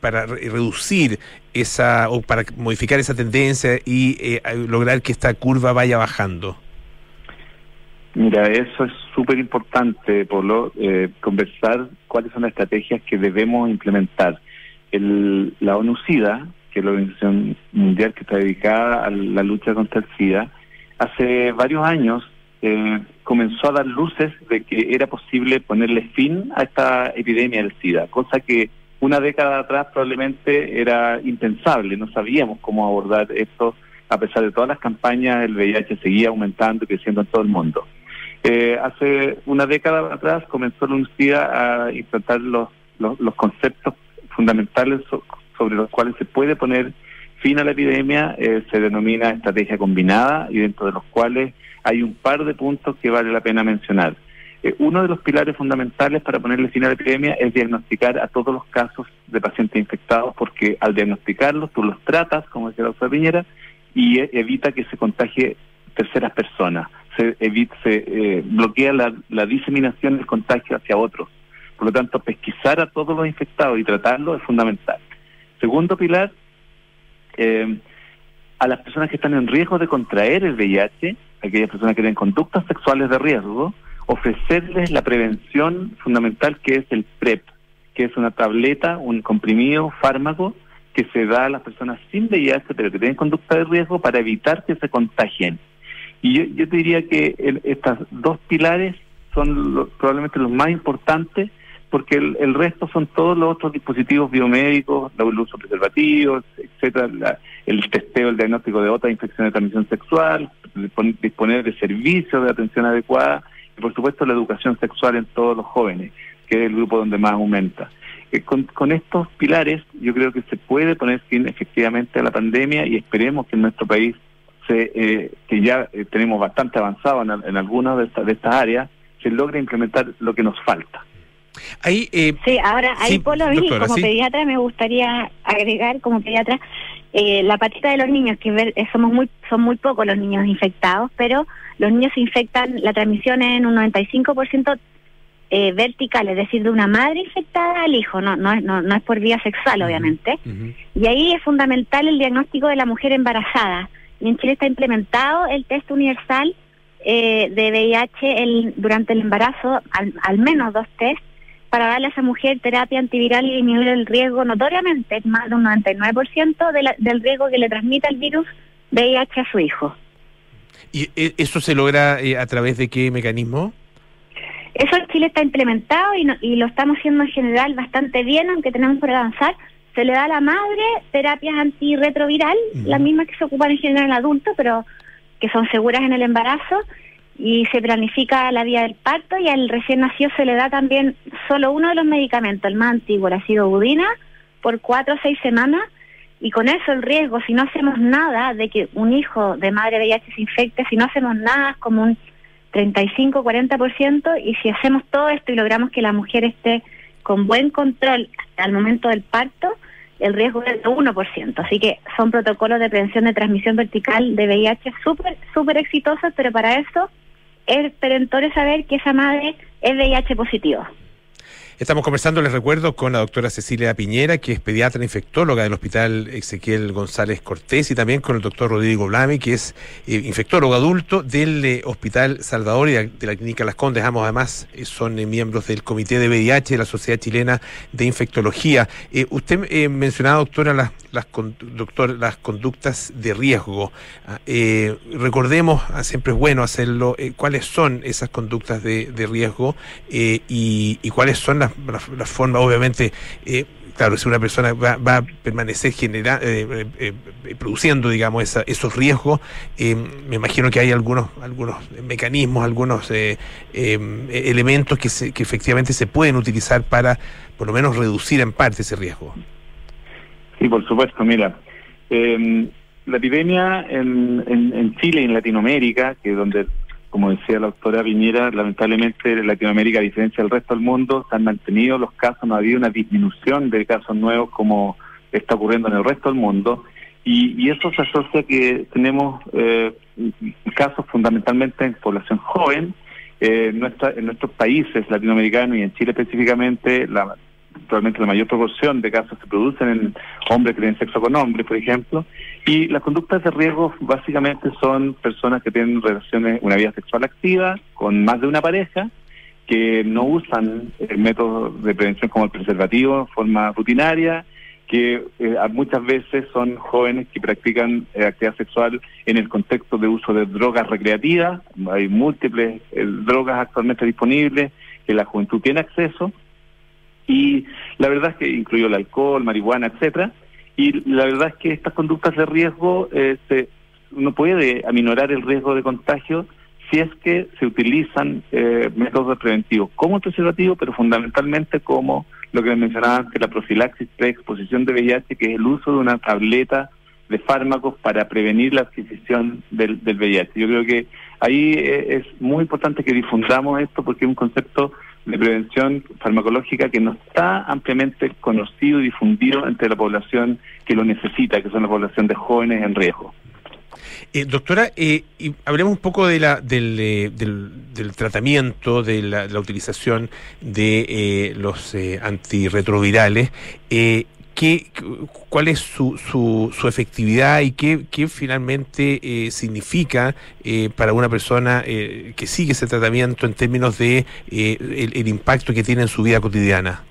para re- reducir esa o para modificar esa tendencia y eh, lograr que esta curva vaya bajando? Mira, eso es súper importante, Polo, eh, conversar cuáles son las estrategias que debemos implementar. El, la ONU-SIDA, que es la Organización Mundial que está dedicada a la lucha contra el SIDA, hace varios años eh, comenzó a dar luces de que era posible ponerle fin a esta epidemia del SIDA, cosa que una década atrás probablemente era impensable, no sabíamos cómo abordar esto, a pesar de todas las campañas, el VIH seguía aumentando y creciendo en todo el mundo. Eh, hace una década atrás comenzó la universidad a implantar los, los, los conceptos fundamentales so- sobre los cuales se puede poner fin a la epidemia, eh, se denomina estrategia combinada y dentro de los cuales hay un par de puntos que vale la pena mencionar. Eh, uno de los pilares fundamentales para ponerle fin a la epidemia es diagnosticar a todos los casos de pacientes infectados, porque al diagnosticarlos tú los tratas, como decía la doctora Piñera, y eh, evita que se contagie terceras personas, se, evita, se eh, bloquea la, la diseminación del contagio hacia otros. Por lo tanto, pesquisar a todos los infectados y tratarlos es fundamental. Segundo pilar, eh, a las personas que están en riesgo de contraer el VIH, aquellas personas que tienen conductas sexuales de riesgo, ofrecerles la prevención fundamental que es el PrEP, que es una tableta, un comprimido, fármaco que se da a las personas sin VIH pero que tienen conducta de riesgo para evitar que se contagien. Y yo, te diría que el- estas dos pilares son probablemente los más importantes porque el, el resto son todos los otros dispositivos biomédicos, el uso de preservativos, etcétera, la- el testeo, el diagnóstico de otras infecciones de transmisión sexual, dispon- disponer de servicios de atención adecuada y por supuesto la educación sexual en todos los jóvenes, que es el grupo donde más aumenta. Eh, con, con estos pilares yo creo que se puede poner fin efectivamente a la pandemia y esperemos que en nuestro país, se, eh, que ya eh, tenemos bastante avanzado en, en algunas de, esta- de estas áreas, se logre implementar lo que nos falta. Ahí, eh, Sí, ahora ahí Sí, por lo doctora, como sí. pediatra me gustaría agregar como pediatra eh, la patita de los niños, que ver, eh, somos muy son muy pocos los niños infectados, pero los niños se infectan, la transmisión es en un 95% eh, vertical, es decir, de una madre infectada al hijo, no, no, es- no, no es por vía sexual, obviamente. Y ahí es fundamental el diagnóstico de la mujer embarazada. Y en Chile está implementado el test universal eh, de VIH el- durante el embarazo, al, al menos dos test, para darle a esa mujer terapia antiviral y disminuir el riesgo notoriamente, es más de un 99% de la- del riesgo que le transmita el virus VIH a su hijo. ¿Y eh, eso se logra eh, a través de qué mecanismo? Eso en Chile está implementado y, no- y lo estamos haciendo en general bastante bien, aunque tenemos por avanzar. Se le da a la madre terapias antirretroviral, las mismas que se ocupan en general en adultos, pero que son seguras en el embarazo, y se planifica la vía del parto y al recién nacido se le da también solo uno de los medicamentos, el más antiguo, la budina, por cuatro o seis semanas, y con eso el riesgo, si no hacemos nada de que un hijo de madre VIH se infecte, si no hacemos nada, es como un 35-40%, y si hacemos todo esto y logramos que la mujer esté con buen control al momento del parto, el riesgo es de 1%. Así que son protocolos de prevención de transmisión vertical de VIH súper, súper exitosos, pero para eso es perentorio saber que esa madre es VIH positivo. Estamos conversando, les recuerdo, con la doctora Cecilia Piñera, que es pediatra infectóloga del Hospital Ezequiel González Cortés, y también con el doctor Rodrigo Blami, que es eh, infectólogo adulto del eh, Hospital Salvador y de, la Clínica Las Condes. Ambos, además, eh, son miembros del Comité de VIH de la Sociedad Chilena de Infectología. Usted mencionaba, doctora, las, doctor, las conductas de riesgo. Ah, recordemos, ah, siempre es bueno hacerlo, cuáles son esas conductas de, riesgo y cuáles son las, las formas, obviamente, eh, claro, si una persona va, va a permanecer genera, eh, eh, eh, produciendo, digamos, esa- esos riesgos, me imagino que hay algunos, algunos mecanismos, algunos elementos que, se, que efectivamente se pueden utilizar para, por lo menos, reducir en parte ese riesgo. Sí, por supuesto, mira. eh, la epidemia en, en, en Chile en Latinoamérica, que es donde, como decía la doctora Piñera, lamentablemente en Latinoamérica, a diferencia del resto del mundo, se han mantenido los casos, no ha habido una disminución de casos nuevos como está ocurriendo en el resto del mundo. Y, y eso se asocia que tenemos eh, casos fundamentalmente en población joven. Eh, nuestra- en nuestros países latinoamericanos y en Chile específicamente, la, probablemente la mayor proporción de casos se producen en hombres que tienen sexo con hombres, por ejemplo. Y las conductas de riesgo básicamente son personas que tienen relaciones, una vida sexual activa, con más de una pareja, que no usan el método de prevención como el preservativo en forma rutinaria, que eh, muchas veces son jóvenes que practican eh, actividad sexual en el contexto de uso de drogas recreativas. Hay múltiples eh, drogas actualmente disponibles que la juventud tiene acceso y la verdad es que incluyó el alcohol, marihuana, etcétera. Y la verdad es que estas conductas de riesgo eh, se, uno puede aminorar el riesgo de contagio si es que se utilizan eh, métodos preventivos como el preservativo, pero fundamentalmente como lo que mencionaba antes, la profilaxis preexposición de VIH, que es el uso de una tableta de fármacos para prevenir la adquisición del, del VIH. Yo creo que ahí eh, es muy importante que difundamos esto porque es un concepto de prevención farmacológica que no está ampliamente conocido y difundido entre la población que lo necesita, que son la población de jóvenes en riesgo. Eh, doctora, eh, y hablemos un poco de la, del, eh, del, del tratamiento, de la, utilización de eh, los eh, antirretrovirales. Eh, ¿qué, cu- ¿Cuál es su, su, efectividad y qué, qué finalmente eh, significa eh, para una persona eh, que sigue ese tratamiento en términos de eh, el, el impacto que tiene en su vida cotidiana?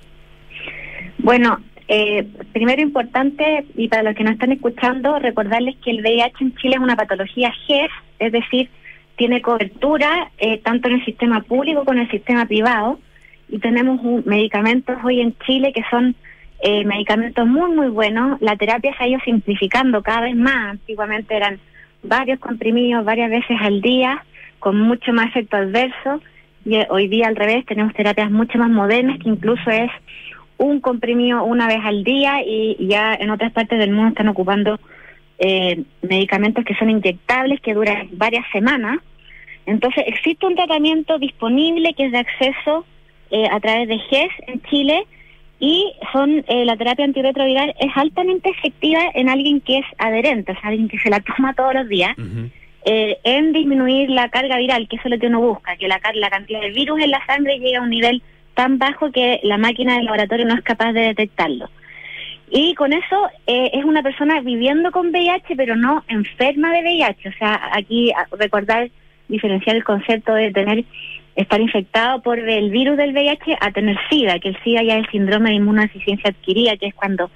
Bueno, eh, primero importante, y para los que no están escuchando, recordarles que el VIH en Chile es una patología GES, es decir, tiene cobertura eh, tanto en el sistema público como en el sistema privado, y tenemos un- medicamentos hoy en Chile que son eh, medicamentos muy, muy buenos. La terapia se ha ido simplificando cada vez más. Antiguamente eran varios comprimidos varias veces al día, con mucho más efecto adverso. Y eh, hoy día al revés tenemos terapias mucho más modernas que incluso es un comprimido una vez al día y ya en otras partes del mundo están ocupando eh, medicamentos que son inyectables que duran varias semanas. Entonces existe un tratamiento disponible que es de acceso eh, a través de GES en Chile y son eh, la terapia antirretroviral es altamente efectiva en alguien que es adherente, o sea, alguien que se la toma todos los días, eh, en disminuir la carga viral, que eso es lo que uno busca, que la, la cantidad de virus en la sangre llegue a un nivel tan bajo que la máquina del laboratorio no es capaz de detectarlo. Y con eso eh, es una persona viviendo con VIH, pero no enferma de VIH. O sea, aquí recordar, diferenciar el concepto de tener estar infectado por el virus del VIH a tener SIDA, que el SIDA ya es el síndrome de inmunodeficiencia adquirida, que es cuando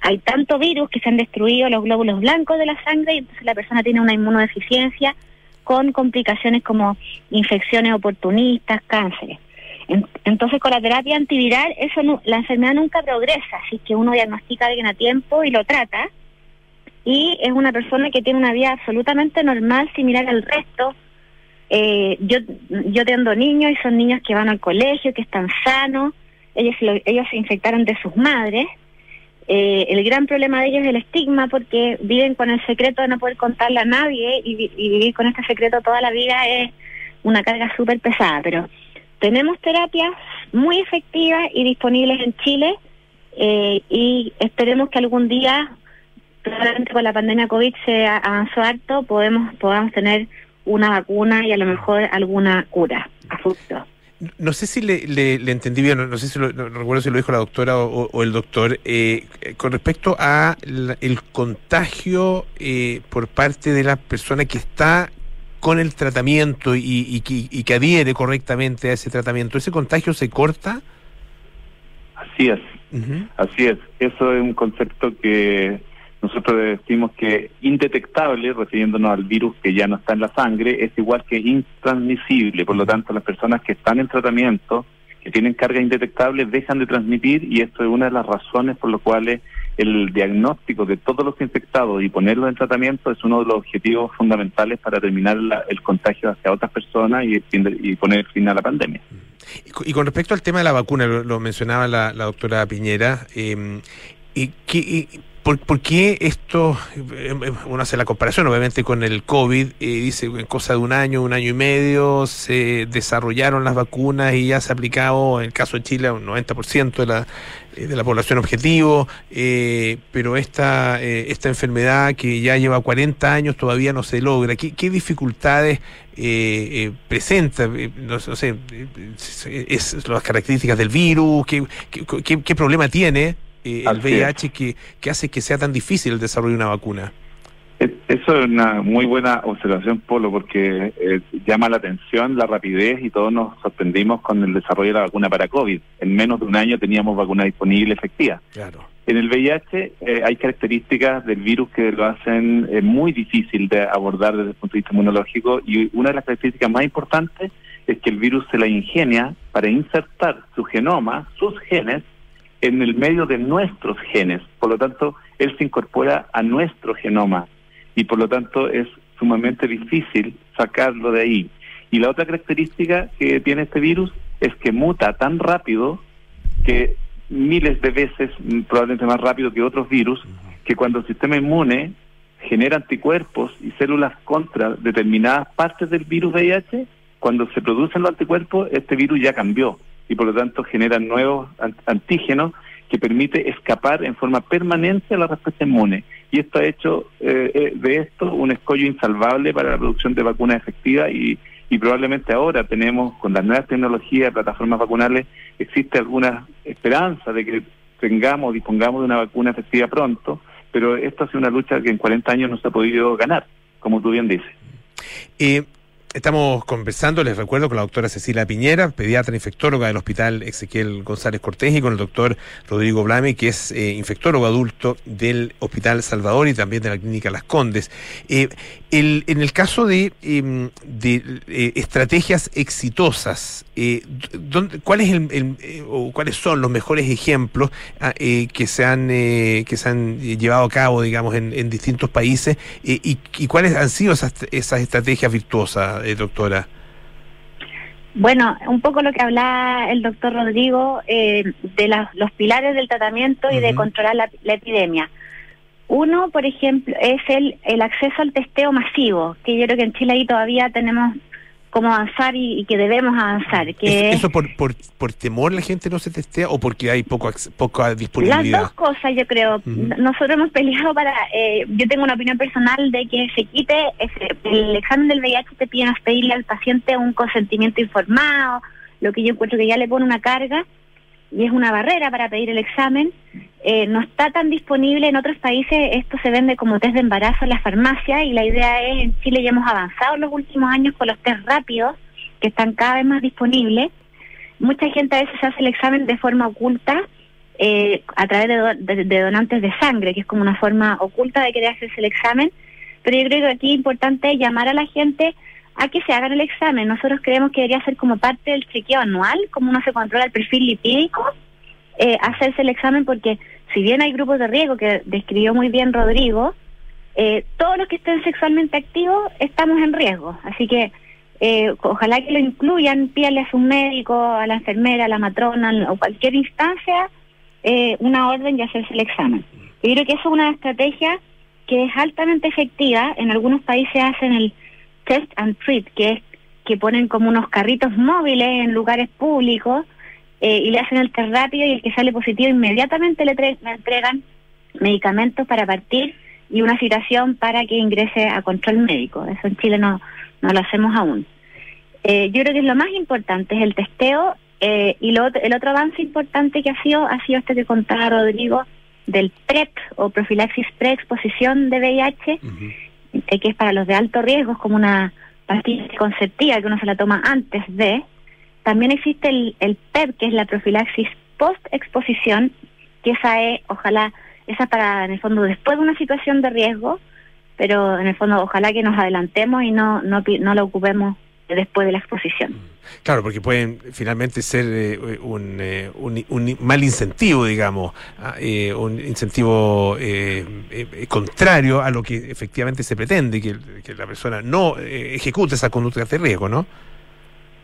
hay tanto virus que se han destruido los glóbulos blancos de la sangre y entonces la persona tiene una inmunodeficiencia con complicaciones como infecciones oportunistas, cánceres. Entonces, con la terapia antiviral, eso la enfermedad nunca progresa, así que uno diagnostica a alguien a tiempo y lo trata. Y es una persona que tiene una vida absolutamente normal, similar al resto, eh, yo, yo tengo niños y son niños que van al colegio, que están sanos, ellos, ellos se infectaron de sus madres. Eh, el gran problema de ellos es el estigma porque viven con el secreto de no poder contarle a nadie y, vivir con este secreto toda la vida es una carga súper pesada. Pero tenemos terapias muy efectivas y disponibles en Chile eh, y esperemos que algún día, probablemente con la pandemia COVID se avanzó harto, podemos, podamos tener una vacuna y a lo mejor alguna cura a futuro. No sé si le, le, entendí bien, no, sé si lo, recuerdo si lo dijo la doctora o, el doctor, eh, con respecto a el contagio eh, por parte de la persona que está con el tratamiento y, y, que adhiere correctamente a ese tratamiento, ¿ese contagio se corta? Así es, así es. Eso es un concepto que nosotros decimos que indetectable, refiriéndonos al virus que ya no está en la sangre, es igual que intransmisible. Por lo tanto, las personas que están en tratamiento, que tienen carga indetectable, dejan de transmitir y esto es una de las razones por las cuales el diagnóstico de todos los infectados y ponerlos en tratamiento es uno de los objetivos fundamentales para terminar el contagio hacia otras personas y, y, poner fin a la pandemia. Y con respecto al tema de la vacuna, lo, mencionaba la, doctora Piñera, eh, y, que, ¿Por, qué esto, eh, eh, uno hace la comparación obviamente con el COVID, eh, dice en cosa de un año, un año y medio, se desarrollaron las vacunas y ya se ha aplicado, en el caso de Chile, un 90% de la, de la población objetivo, pero esta, esta enfermedad que ya lleva 40 años todavía no se logra? ¿Qué, dificultades presenta? no, sé, es, las características del virus, ¿qué, qué, qué problema tiene? Eh, el VIH que, que, hace que sea tan difícil el desarrollo de una vacuna? Eso es una muy buena observación, Polo, porque eh, llama la atención la rapidez y todos nos sorprendimos con el desarrollo de la vacuna para COVID. En menos de un año teníamos vacuna disponible efectiva. Claro. En el VIH eh, hay características del virus que lo hacen muy difícil de abordar desde el punto de vista inmunológico y una de las características más importantes es que el virus se la ingenia para insertar su genoma, sus genes, en el medio de nuestros genes. Por lo tanto, él se incorpora a nuestro genoma y por lo tanto es sumamente difícil sacarlo de ahí. Y la otra característica que tiene este virus es que muta tan rápido que miles de veces, mm, probablemente más rápido que otros virus, que cuando el sistema inmune genera anticuerpos y células contra determinadas partes del virus VIH, cuando se producen los anticuerpos, este virus ya cambió y por lo tanto generan nuevos antígenos que permite escapar en forma permanente a la respuesta inmune. Y esto ha hecho eh, eh, de esto un escollo insalvable para la producción de vacunas efectivas y, probablemente ahora tenemos, con las nuevas tecnologías, plataformas vacunales, existe alguna esperanza de que tengamos, dispongamos de una vacuna efectiva pronto, pero esto ha sido una lucha que en 40 años no se ha podido ganar, como tú bien dices. Eh, Estamos conversando, les recuerdo, con la doctora Cecilia Piñera, pediatra infectóloga del Hospital Ezequiel González Cortés, y con el doctor Rodrigo Blame, que es eh, infectólogo adulto del Hospital Salvador y también de la Clínica Las Condes. Eh, en el caso de, em, eh, estrategias exitosas, ¿cuál el, o ¿cuáles son los mejores ejemplos ah, que, se han, que se han llevado a cabo, digamos, en, distintos países y, cuáles han sido esas estrategias virtuosas? Eh, doctora? Bueno, un poco lo que hablaba el doctor Rodrigo eh, de los pilares del tratamiento y de controlar la, la epidemia. Uno, por ejemplo, es el, el acceso al testeo masivo, que yo creo que en Chile ahí todavía tenemos cómo avanzar y, y que debemos avanzar. Que ¿Eso, eso por, por, por temor la gente no se testea o porque hay poco, poca Las disponibilidad? dos cosas, yo creo. Nosotros hemos peleado para. eh, yo tengo una opinión personal de que se quite ese- el examen del VIH, te piden pedirle al paciente un consentimiento informado, lo que yo encuentro que ya le pone una carga y es una barrera para pedir el examen. Eh, no está tan disponible en otros países, esto se vende como test de embarazo en las farmacias y la idea es, en Chile ya hemos avanzado en los últimos años con los test rápidos, que están cada vez más disponibles. Mucha gente a veces hace el examen de forma oculta eh, a través de, do- de- de donantes de sangre, que es como una forma oculta de querer hacerse el examen. Pero yo creo que aquí es importante llamar a la gente a que se hagan el examen. Nosotros creemos que debería ser como parte del chequeo anual, como uno se controla el perfil lipídico, eh, hacerse el examen porque si bien hay grupos de riesgo que describió muy bien Rodrigo, eh, todos los que estén sexualmente activos estamos en riesgo. Así que eh, ojalá que lo incluyan, pídale a su médico, a la enfermera, a la matrona o cualquier instancia eh, una orden y hacerse el examen. Yo creo que eso es una estrategia que es altamente efectiva. En algunos países hacen el test and treat, que es que ponen como unos carritos móviles en lugares públicos eh, y le hacen el test rápido y el que sale positivo inmediatamente le, tre- le entregan medicamentos para partir y una citación para que ingrese a control médico. Eso en Chile no, no lo hacemos aún. Eh, yo creo que es lo más importante, es el testeo eh, y lo, el otro avance importante que ha sido, ha sido este que contaba Rodrigo del PrEP o profilaxis preexposición de VIH, que es para los de alto riesgo, es como una pastilla anticonceptiva que uno se la toma antes de. También existe el, el PEP, que es la profilaxis post-exposición, que esa es, ojalá, esa para, en el fondo, después de una situación de riesgo, pero en el fondo, ojalá que nos adelantemos y no, no, no lo ocupemos después de la exposición. Claro, porque pueden finalmente ser eh, un, eh, un, un mal incentivo, digamos, ah, eh, un incentivo eh, eh, contrario a lo que efectivamente se pretende, que, que la persona no eh, ejecute esa conducta de riesgo, ¿no?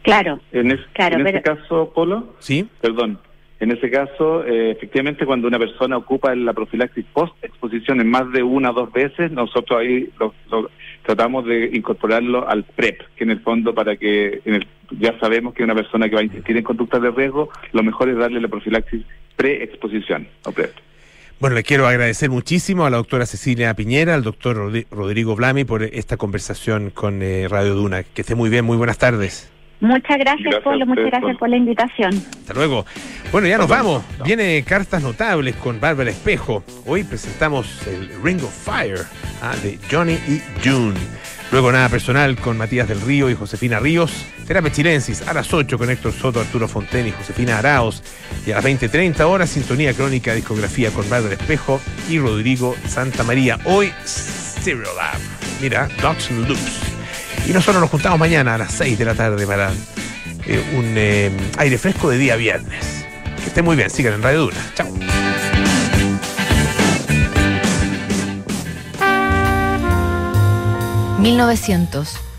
Claro. En, es- Claro, en pero- ese caso, Polo, sí, perdón, en ese caso, eh, efectivamente, cuando una persona ocupa la profilaxis post-exposición en más de una o dos veces, nosotros ahí lo, lo- tratamos de incorporarlo al PrEP, que en el fondo para que en el- ya sabemos que una persona que va a insistir en conductas de riesgo, lo mejor es darle la profilaxis pre-exposición o PrEP. Bueno, le quiero agradecer muchísimo a la doctora Cecilia Piñera, al doctor Rodrigo Blami por esta conversación con eh, Radio Duna. Que esté muy bien, muy buenas tardes. Muchas gracias, Polo, muchas gracias Polo. por la invitación. Hasta luego. Bueno, ya nos vamos. Viene Cartas Notables con Bárbara Espejo. Hoy presentamos el Ring of Fire ah, de Johnny y June. Luego Nada Personal con Matías del Río y Josefina Ríos. Terapia Chilensis a las 8 con Héctor Soto, Arturo Fonten y Josefina Araos. Y a las 20.30 horas Sintonía Crónica Discografía con Bárbara Espejo y Rodrigo Santa María. Hoy Stereo Lab. Mira, Dots and Loops. Y nosotros nos juntamos mañana a las 6 de la tarde para eh, un eh, aire fresco de día viernes. Que esté muy bien, sigan en Radio Duna. Chao. ¿1900